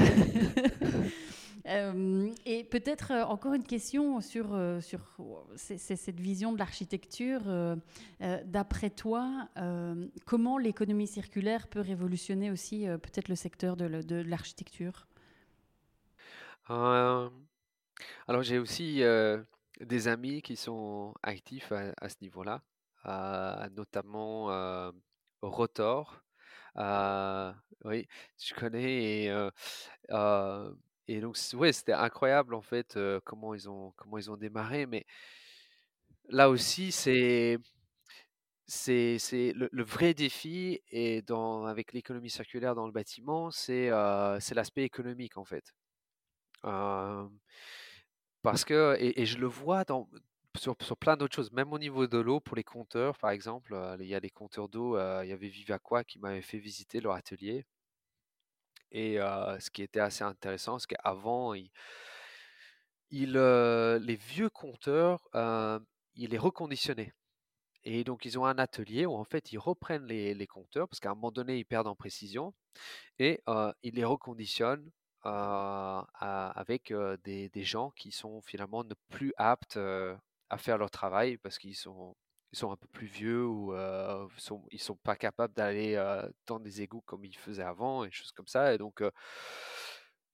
Et peut-être encore une question sur, sur c'est- c'est cette vision de l'architecture. D'après toi, comment l'économie circulaire peut révolutionner aussi peut-être le secteur de l'architecture? Alors j'ai aussi des amis qui sont actifs à, ce niveau-là, notamment Rotor. Oui, je connais et, donc c- ouais, c'était incroyable en fait comment ils ont comment ils ont démarré, mais là aussi c'est c'est c'est le, vrai défi et avec l'économie circulaire dans le bâtiment, c'est c'est l'aspect économique en fait. Parce que, et, je le vois sur, plein d'autres choses, même au niveau de l'eau, pour les compteurs, par exemple, il y a des compteurs d'eau, il y avait Vivaqua qui m'avait fait visiter leur atelier. Et ce qui était assez intéressant, c'est qu'avant, les vieux compteurs, ils les reconditionnaient. Et donc, ils ont un atelier où, en fait, ils reprennent les, compteurs, parce qu'à un moment donné, ils perdent en précision, et ils les reconditionnent avec des, gens qui sont finalement ne plus aptes à faire leur travail parce qu'ils sont, un peu plus vieux ou euh, sont, ils sont pas capables d'aller euh, dans des égouts comme ils faisaient avant et choses comme ça. Et donc,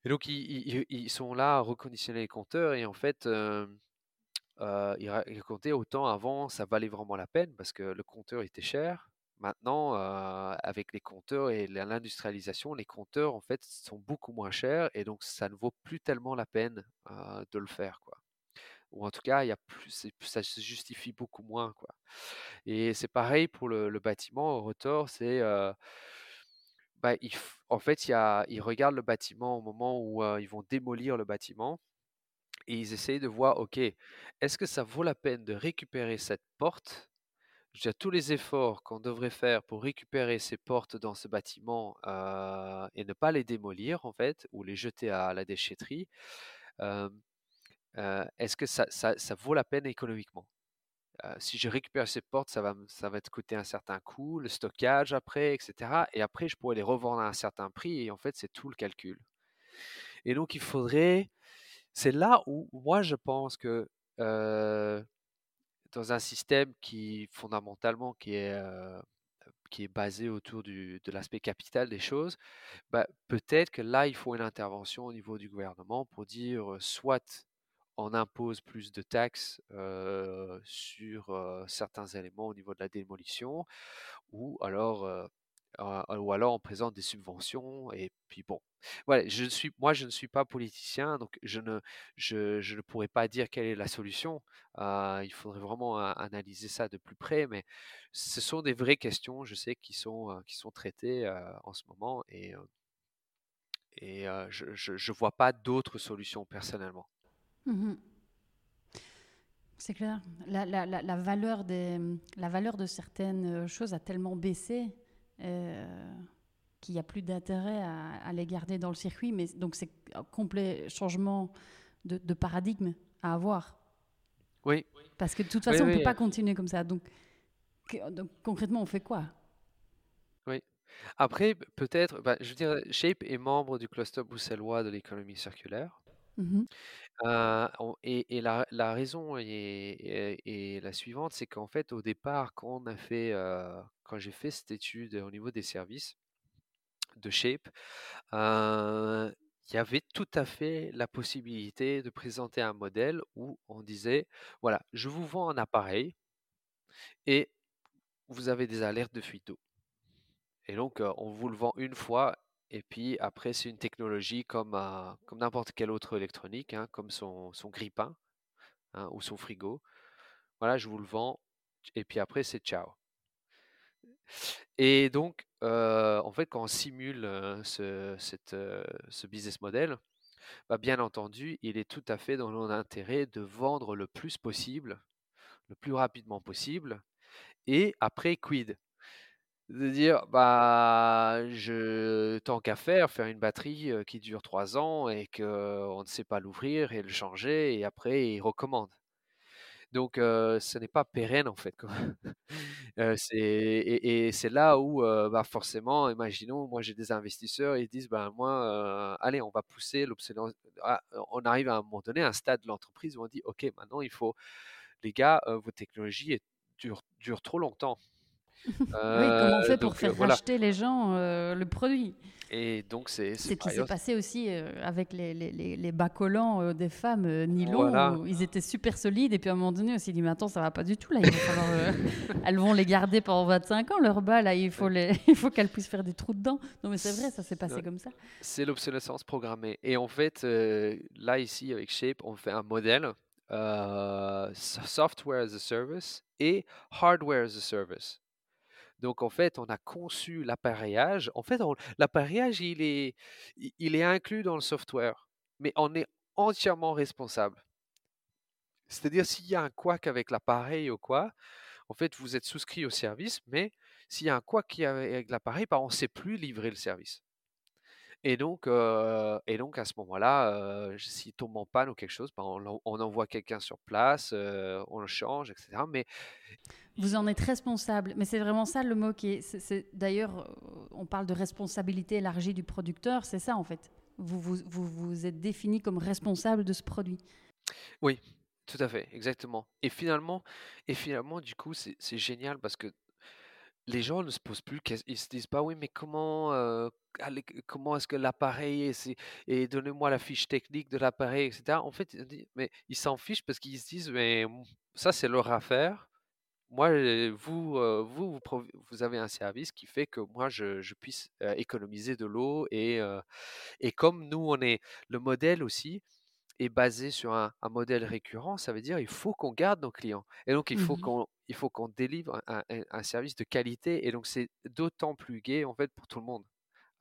ils, sont là à reconditionner les compteurs et en fait, ils racontaient autant avant, ça valait vraiment la peine parce que le compteur était cher. Maintenant, avec les compteurs et l'industrialisation, les compteurs en fait sont beaucoup moins chers et donc ça ne vaut plus tellement la peine de le faire, quoi. Ou en tout cas, il y a plus, ça se justifie beaucoup moins, quoi. Et c'est pareil pour le, bâtiment. Au Rotor, c'est bah, en fait, ils regardent le bâtiment au moment où ils vont démolir le bâtiment et ils essayent de voir, ok, est-ce que ça vaut la peine de récupérer cette porte? Tous les efforts qu'on devrait faire pour récupérer ces portes dans ce bâtiment euh, et ne pas les démolir, en fait, ou les jeter à la déchetterie, euh, euh, est-ce que ça, ça- ça vaut la peine économiquement? Si je récupère ces portes, ça va, ça va te coûter un certain coût, le stockage après, etc. Et après, je pourrais les revendre à un certain prix, et en fait, c'est tout le calcul. Et donc, il faudrait, c'est là où moi, je pense que dans un système qui, fondamentalement, qui est, euh, qui est basé autour de l'aspect capital des choses, bah, peut-être que là, il faut une intervention au niveau du gouvernement pour dire soit on impose plus de taxes sur certains éléments au niveau de la démolition, ou alors, euh, ou alors on présente des subventions, et puis bon. Voilà, je suis, moi je ne suis pas politicien, donc je ne, je, je ne pourrais pas dire quelle est la solution. Euh, il faudrait vraiment analyser ça de plus près, mais ce sont des vraies questions, je sais, qui sont, euh, qui sont traitées euh, en ce moment, et, euh, et euh, je ne vois pas d'autres solutions personnellement. Mhm. C'est clair. La, la- la- la valeur des, la valeur de certaines choses a tellement baissé euh, qu'il n'y a plus d'intérêt à, à les garder dans le circuit. Mais donc c'est un complet changement de, de paradigme à avoir. Oui, Parce que de toute Oui, façon, on ne peut pas continuer comme ça. Donc, concrètement, on fait quoi? Oui. Après, peut-être, bah, je veux dire, Shape est membre du cluster bruxellois de l'économie circulaire. Mhm. Euh, et et la, la raison est, est- est la suivante, c'est qu'en fait, au départ, quand on a fait, euh, quand j'ai fait cette étude au niveau des services de Shape, il y avait tout à fait la possibilité de présenter un modèle où on disait, voilà, je vous vends un appareil et vous avez des alertes de fuite d'eau. Et donc, on vous le vend une fois Et puis après, c'est une technologie comme, comme n'importe quelle autre électronique, hein, comme son, son grille-pain hein, ou son frigo. Voilà, je vous le vends. Et puis après, c'est ciao. Et donc, en fait, quand on simule ce, cette, ce business model, bah, bien entendu, il est tout à fait dans notre intérêt de vendre le plus possible, le plus rapidement possible. Et après, quid? De dire bah je tant qu'à faire faire une batterie qui dure trois ans et qu'on ne sait pas l'ouvrir et le changer et après il recommande donc ce n'est pas pérenne en fait c'est et, c'est là où bah forcément imaginons moi j'ai des investisseurs ils disent ben moi allez on va pousser l'obsolescence ah, on arrive à un moment donné à un stade de l'entreprise où on dit ok maintenant il faut les gars vos technologies durent, durent trop longtemps oui, comment on fait pour faire racheter les gens le produit? Et donc, c'est. C'est ce qui s'est passé aussi avec les, les, les, bas collants des femmes nylon. ils étaient super solides. Et puis à un moment donné, on s'est dit, mais attends, ça va pas du tout. Là, elles vont les garder pendant 25 ans, leurs bas. Là, il faut, les... il faut qu'elles puissent faire des trous dedans. Non, mais c'est vrai, ça s'est passé comme ça. C'est l'obsolescence programmée. Et en fait, là, ici, avec Shape, on fait un modèle software as a service et hardware as a service. Donc en fait, on a conçu l'appareillage. En fait, l'appareillage, il est, inclus dans le software, mais on est entièrement responsable. C'est-à-dire s'il y a un couac avec l'appareil ou quoi, en fait, vous êtes souscrit au service, mais s'il y a un couac avec l'appareil, bah, on ne sait plus livrer le service. Et donc, et donc à ce moment-là, s'il tombe en panne ou quelque chose, bah, on, envoie quelqu'un sur place, on le change, etc. Mais vous en êtes responsable, mais c'est vraiment ça le mot qui est. D'ailleurs, on parle de responsabilité élargie du producteur, c'est ça en fait. Vous vous, vous vous êtes défini comme responsable de ce produit. Oui, tout à fait, exactement. Et finalement, et finalement, du coup, c'est génial parce que les gens ne se posent plus, ils se disent pas oui, mais comment, euh, comment est-ce que l'appareil est, et donnez-moi la fiche technique de l'appareil, etc. En fait, mais ils s'en fichent parce qu'ils se disent mais ça c'est leur affaire. Moi, vous, euh, vous, vous, avez un service qui fait que moi, je, je puisse euh, économiser de l'eau et, et comme nous, on est le modèle aussi, est basé sur un, modèle récurrent, ça veut dire il faut qu'on garde nos clients. Et donc, il faut mmh qu'on il faut qu'on délivre un, service de qualité. Et donc, c'est d'autant plus gai, en fait, pour tout le monde,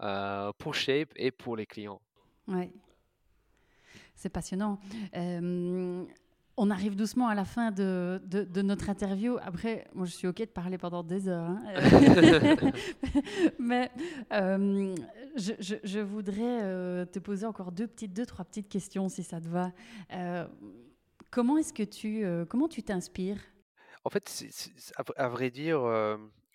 euh, pour Shape et pour les clients. Oui, c'est passionnant. on arrive doucement à la fin de, de, notre interview. Après, moi, je suis OK de parler pendant des heures. Hein. Mais je, je, voudrais te poser encore deux, petites, deux, trois petites questions, si ça te va. comment est-ce que tu comment tu t'inspires en fait, à, vrai dire,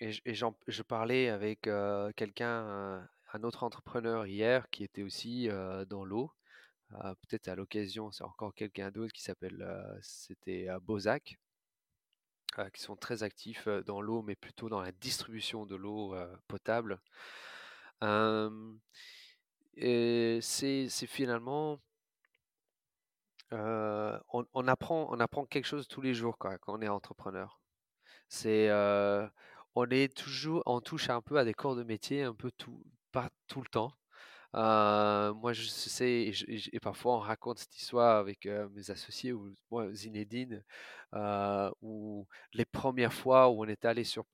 et, je parlais avec quelqu'un, un autre entrepreneur hier qui était aussi dans l'eau. Peut-être à l'occasion, c'est encore quelqu'un d'autre qui s'appelle, c'était Bozac, qui sont très actifs dans l'eau, mais plutôt dans la distribution de l'eau potable. et c'est finalement on, apprend, on apprend quelque chose tous les jours quand on est entrepreneur. C'est, on est toujours, on touche un peu à des corps de métier un peu tout, pas tout le temps. moi, je sais, et, parfois on raconte cette histoire avec mes associés ou moi, Zinedine, où les premières fois où on est allé sur,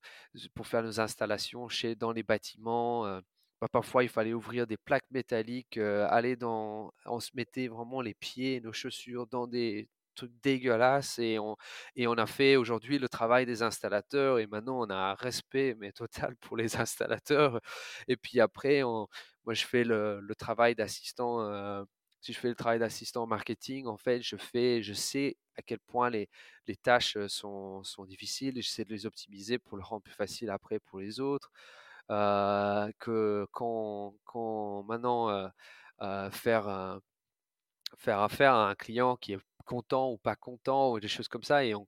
pour faire nos installations chez, dans les bâtiments, bah, parfois, il fallait ouvrir des plaques métalliques, aller dans, on se mettait vraiment les pieds, nos chaussures dans des trucs dégueulasses et on, et on a fait aujourd'hui le travail des installateurs et maintenant on a un respect mais total pour les installateurs. Et puis après, moi je fais le, le travail d'assistant. si je fais le travail d'assistant marketing, en fait, je fais, je sais à quel point les, les tâches sont, sont difficiles et j'essaie de les optimiser pour le rendre plus facile après pour les autres. Euh, que quand, quand maintenant euh, euh, faire, faire affaire à un client qui est content ou pas content ou des choses comme ça et on,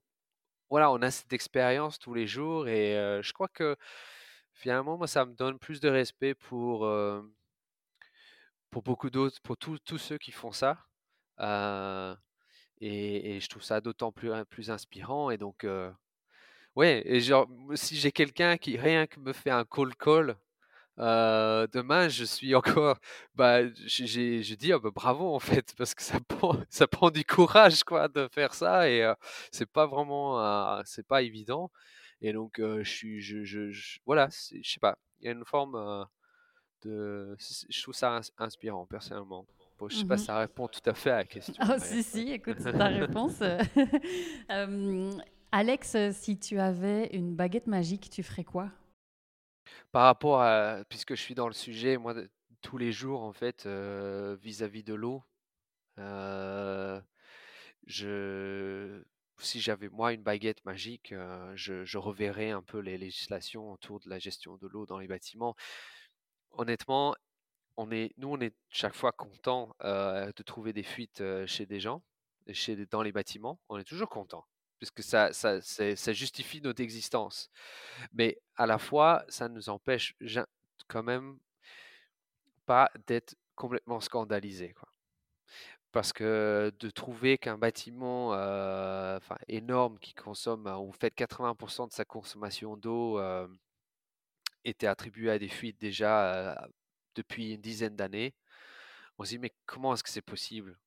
voilà, on a cette expérience tous les jours et je crois que finalement, moi, ça me donne plus de respect pour, pour beaucoup d'autres, pour tous ceux qui font ça. et, et, je trouve ça d'autant plus, plus inspirant. Et donc, Ouais, et genre, si j'ai quelqu'un qui rien que me fait un call call, euh, demain, je suis encore, bah, j'ai, je dis, ah, bah, bravo en fait, parce que ça prend, ça prend du courage quoi de faire ça et c'est pas vraiment, c'est pas évident. Et donc, je suis, je, je, voilà, je sais pas, il y a une forme de, je trouve ça inspirant personnellement. Bon, je sais pas si mmh ça répond tout à fait à la question. Ah, si, si, écoute, c'est ta réponse. Alex, si tu avais une baguette magique, tu ferais quoi? Par rapport à puisque je suis dans le sujet, moi, tous les jours, en fait, vis-à-vis de l'eau, je si j'avais moi une baguette magique, je je reverrais un peu les législations autour de la gestion de l'eau dans les bâtiments. Honnêtement, on est nous, on est chaque fois content, de trouver des fuites, chez des gens, chez dans les bâtiments. On est toujours content puisque ça, ça, ça justifie notre existence. Mais à la fois, ça nous empêche quand même pas d'être complètement scandalisé. Parce que de trouver qu'un bâtiment euh, énorme qui consomme, ou fait 80% de sa consommation d'eau euh, était attribué à des fuites déjà euh, depuis une dizaine d'années, on se dit mais comment est-ce que c'est possible?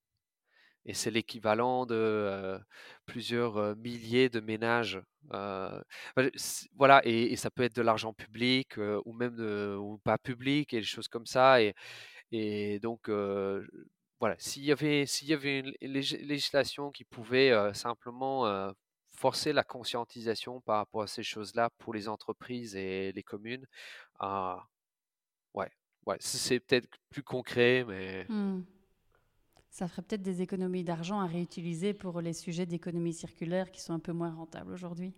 Et c'est l'équivalent de plusieurs milliers de ménages. voilà, et, ça peut être de l'argent public ou même ou pas public et des choses comme ça. Et, et donc, voilà, s'il y avait, s'il y avait une législation qui pouvait simplement forcer la conscientisation par rapport à ces choses-là pour les entreprises et les communes, ah, ouais, ouais, c'est peut-être plus concret, mais. Mmh. Ça ferait peut-être des économies d'argent à réutiliser pour les sujets d'économie circulaire qui sont un peu moins rentables aujourd'hui.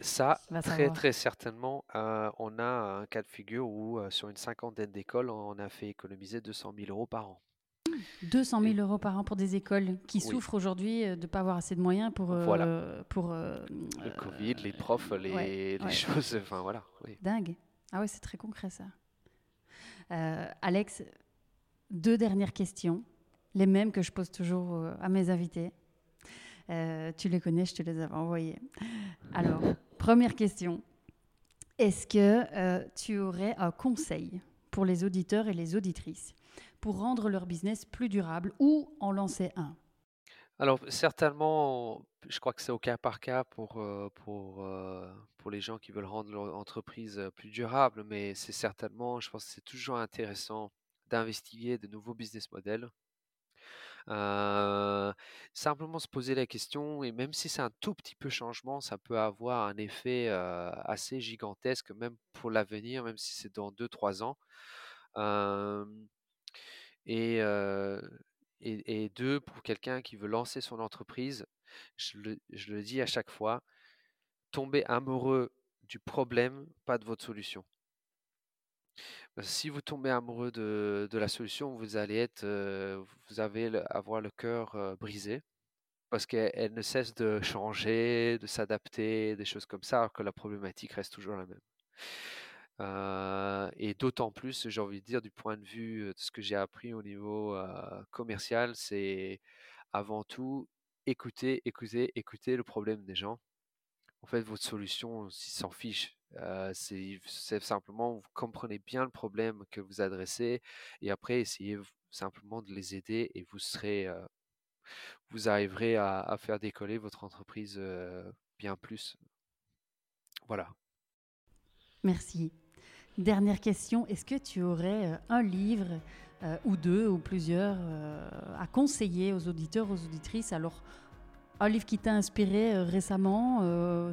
Ça, très très certainement. Euh, on a un cas de figure où euh, sur une cinquantaine d'écoles, on a fait économiser 200 000 euros par an. 200 000 euros par an pour des écoles qui souffrent aujourd'hui euh, de ne pas avoir assez de moyens pour... voilà. pour le Covid, les profs, les, les choses, enfin voilà. Dingue. Ah ouais, c'est très concret ça. Alex, deux dernières questions les mêmes que je pose toujours euh, à mes invités. Euh, tu les connais, je te les avais envoyés. Alors, première question. Est-ce que euh, tu aurais un conseil pour les auditeurs et les auditrices pour rendre leur business plus durable ou en lancer un? Alors certainement, je crois que c'est au cas par cas pour, pour, pour les gens qui veulent rendre leur entreprise plus durable, mais c'est certainement, je pense que c'est toujours intéressant d'investiguer de nouveaux business models simplement se poser la question et même si c'est un tout petit peu changement, ça peut avoir un effet, assez gigantesque même pour l'avenir, même si c'est dans 2-3 ans. et et deux, pour quelqu'un qui veut lancer son entreprise, je le je le dis à chaque fois, tombez amoureux du problème, pas de votre solution. Si vous tombez amoureux de, la solution, vous allez être, vous allez avoir le cœur brisé parce qu'elle ne cesse de changer, de s'adapter, des choses comme ça, alors que la problématique reste toujours la même. Et d'autant plus, j'ai envie de dire, du point de vue de ce que j'ai appris au niveau commercial, c'est avant tout écouter, écouter, écouter le problème des gens. En fait, votre solution, s'en fichent c'est simplement, vous comprenez bien le problème que vous adressez et après, essayez simplement de les aider et vous serez, vous arriverez à, faire décoller votre entreprise bien plus. Voilà. Merci. Dernière question, est-ce que tu aurais un livre ou deux ou plusieurs à conseiller aux auditeurs, aux auditrices? Alors, un livre qui t'a inspiré euh, récemment, euh,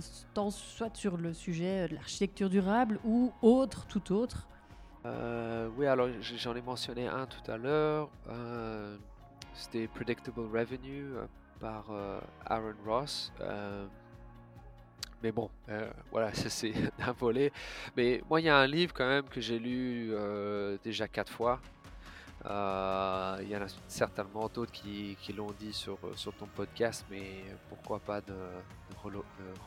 soit sur le sujet de l'architecture durable ou autre, tout autre euh, Oui, alors j'en ai mentionné un tout à l'heure. C'était Predictable Revenue par Aaron Ross. mais bon, voilà, c'est un volet. Mais moi, il y a un livre quand même que j'ai lu déjà quatre fois. Euh, il y en a certainement d'autres qui, l'ont dit sur, sur ton podcast, mais pourquoi pas de,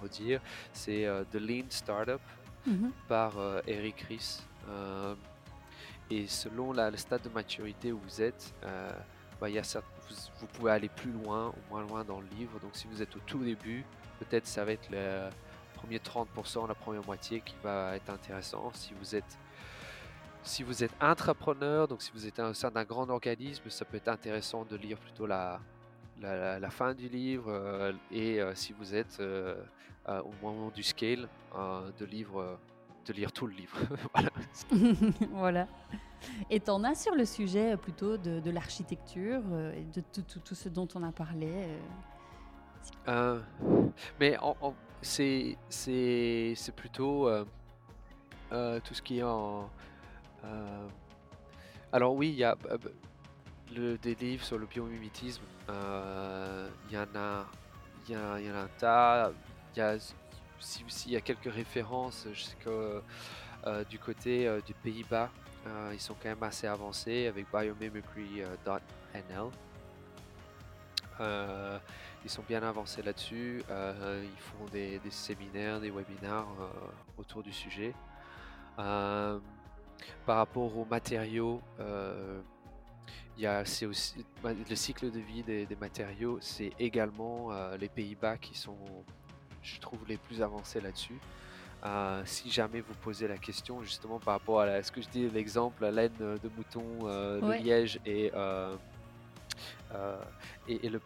redire. C'est euh, The Lean Startup mhm. par euh, Eric Ries. et selon le stade de maturité où vous êtes, bah, y a vous, vous, pouvez aller plus loin ou moins loin dans le livre. Donc si vous êtes au tout début, peut-être ça va être le premier 30%, la première moitié qui va être intéressant. Si vous êtes si vous êtes entrepreneur, donc si vous êtes au sein d'un grand organisme, ça peut être intéressant de lire plutôt la, la, fin du livre. Euh, et euh, si vous êtes au moment du scale, de, livre, de lire tout le livre. voilà. voilà. Et t'en as sur le sujet plutôt de, l'architecture et de tout, ce dont on a parlé Mais c'est plutôt tout ce qui est en euh, alors oui, il y a euh, des livres sur le biomimétisme. Euh, il y en a, il y, un tas. Il y a, s'il y a quelques références, je sais du côté des Pays-Bas, ils sont quand même assez avancés avec biomimicry.nl. ils sont bien avancés là-dessus. ils font des, des, séminaires, des webinaires autour du sujet. Par rapport aux matériaux, euh, c'est aussi le cycle de vie des, matériaux, c'est également euh, les Pays-Bas qui sont, je trouve, les plus avancés là-dessus. Euh, si jamais vous posez la question justement par rapport à ce que je dis l'exemple la laine de mouton, le liège et, et, le,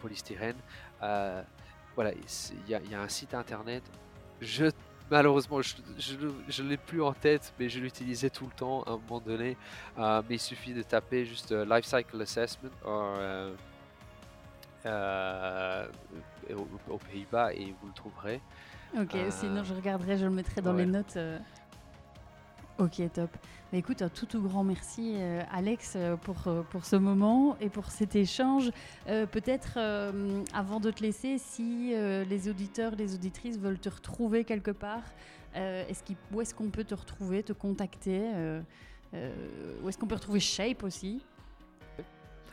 polystyrène, voilà, il y, a un site internet. Je malheureusement, je ne l'ai plus en tête, mais je l'utilisais tout le temps à un moment donné. Euh, mais il suffit de taper juste euh, Life Cycle Assessment euh, aux, Pays-Bas et vous le trouverez. Ok, sinon je regarderai, je le mettrai dans les notes. Ok, top. Mais écoute, un tout, tout grand merci, euh, Alex, euh, pour, euh, pour ce moment et pour cet échange. Peut-être, avant de te laisser, si les auditeurs, les auditrices veulent te retrouver quelque part, est-ce où est-ce qu'on peut te retrouver, te contacter Où est-ce qu'on peut retrouver Shape aussi?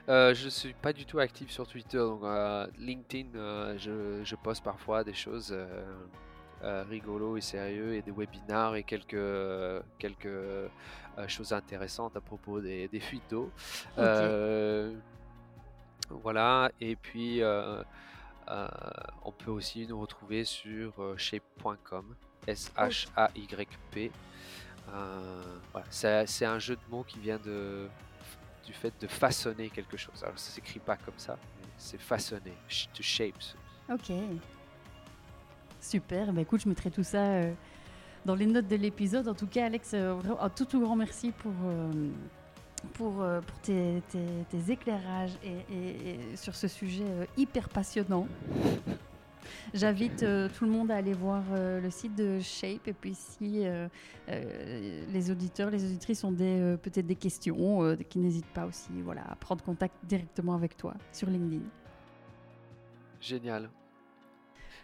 Je ne suis pas du tout actif sur Twitter, donc LinkedIn, je, je, poste parfois des choses euh, rigolo et sérieux et des webinars et quelques, quelques euh, choses intéressantes à propos des, fuites d'eau. Euh, voilà, et puis on peut aussi nous retrouver sur shape.com, S-H-A-Y-P. Voilà. C'est un jeu de mots qui vient de, du fait de façonner quelque chose. Alors ça s'écrit pas comme ça, c'est façonner, to shapes. Ok. Super, bah écoute, je mettrai tout ça euh, dans les notes de l'épisode. En tout cas, Alex, euh, un tout, tout grand merci pour, euh, pour, pour tes, éclairages et, sur ce sujet hyper passionnant. J'invite tout le monde à aller voir le site de Shape et puis si les auditeurs, les auditrices ont peut-être des questions, qui n'hésitent pas aussi voilà, à prendre contact directement avec toi sur LinkedIn. Génial.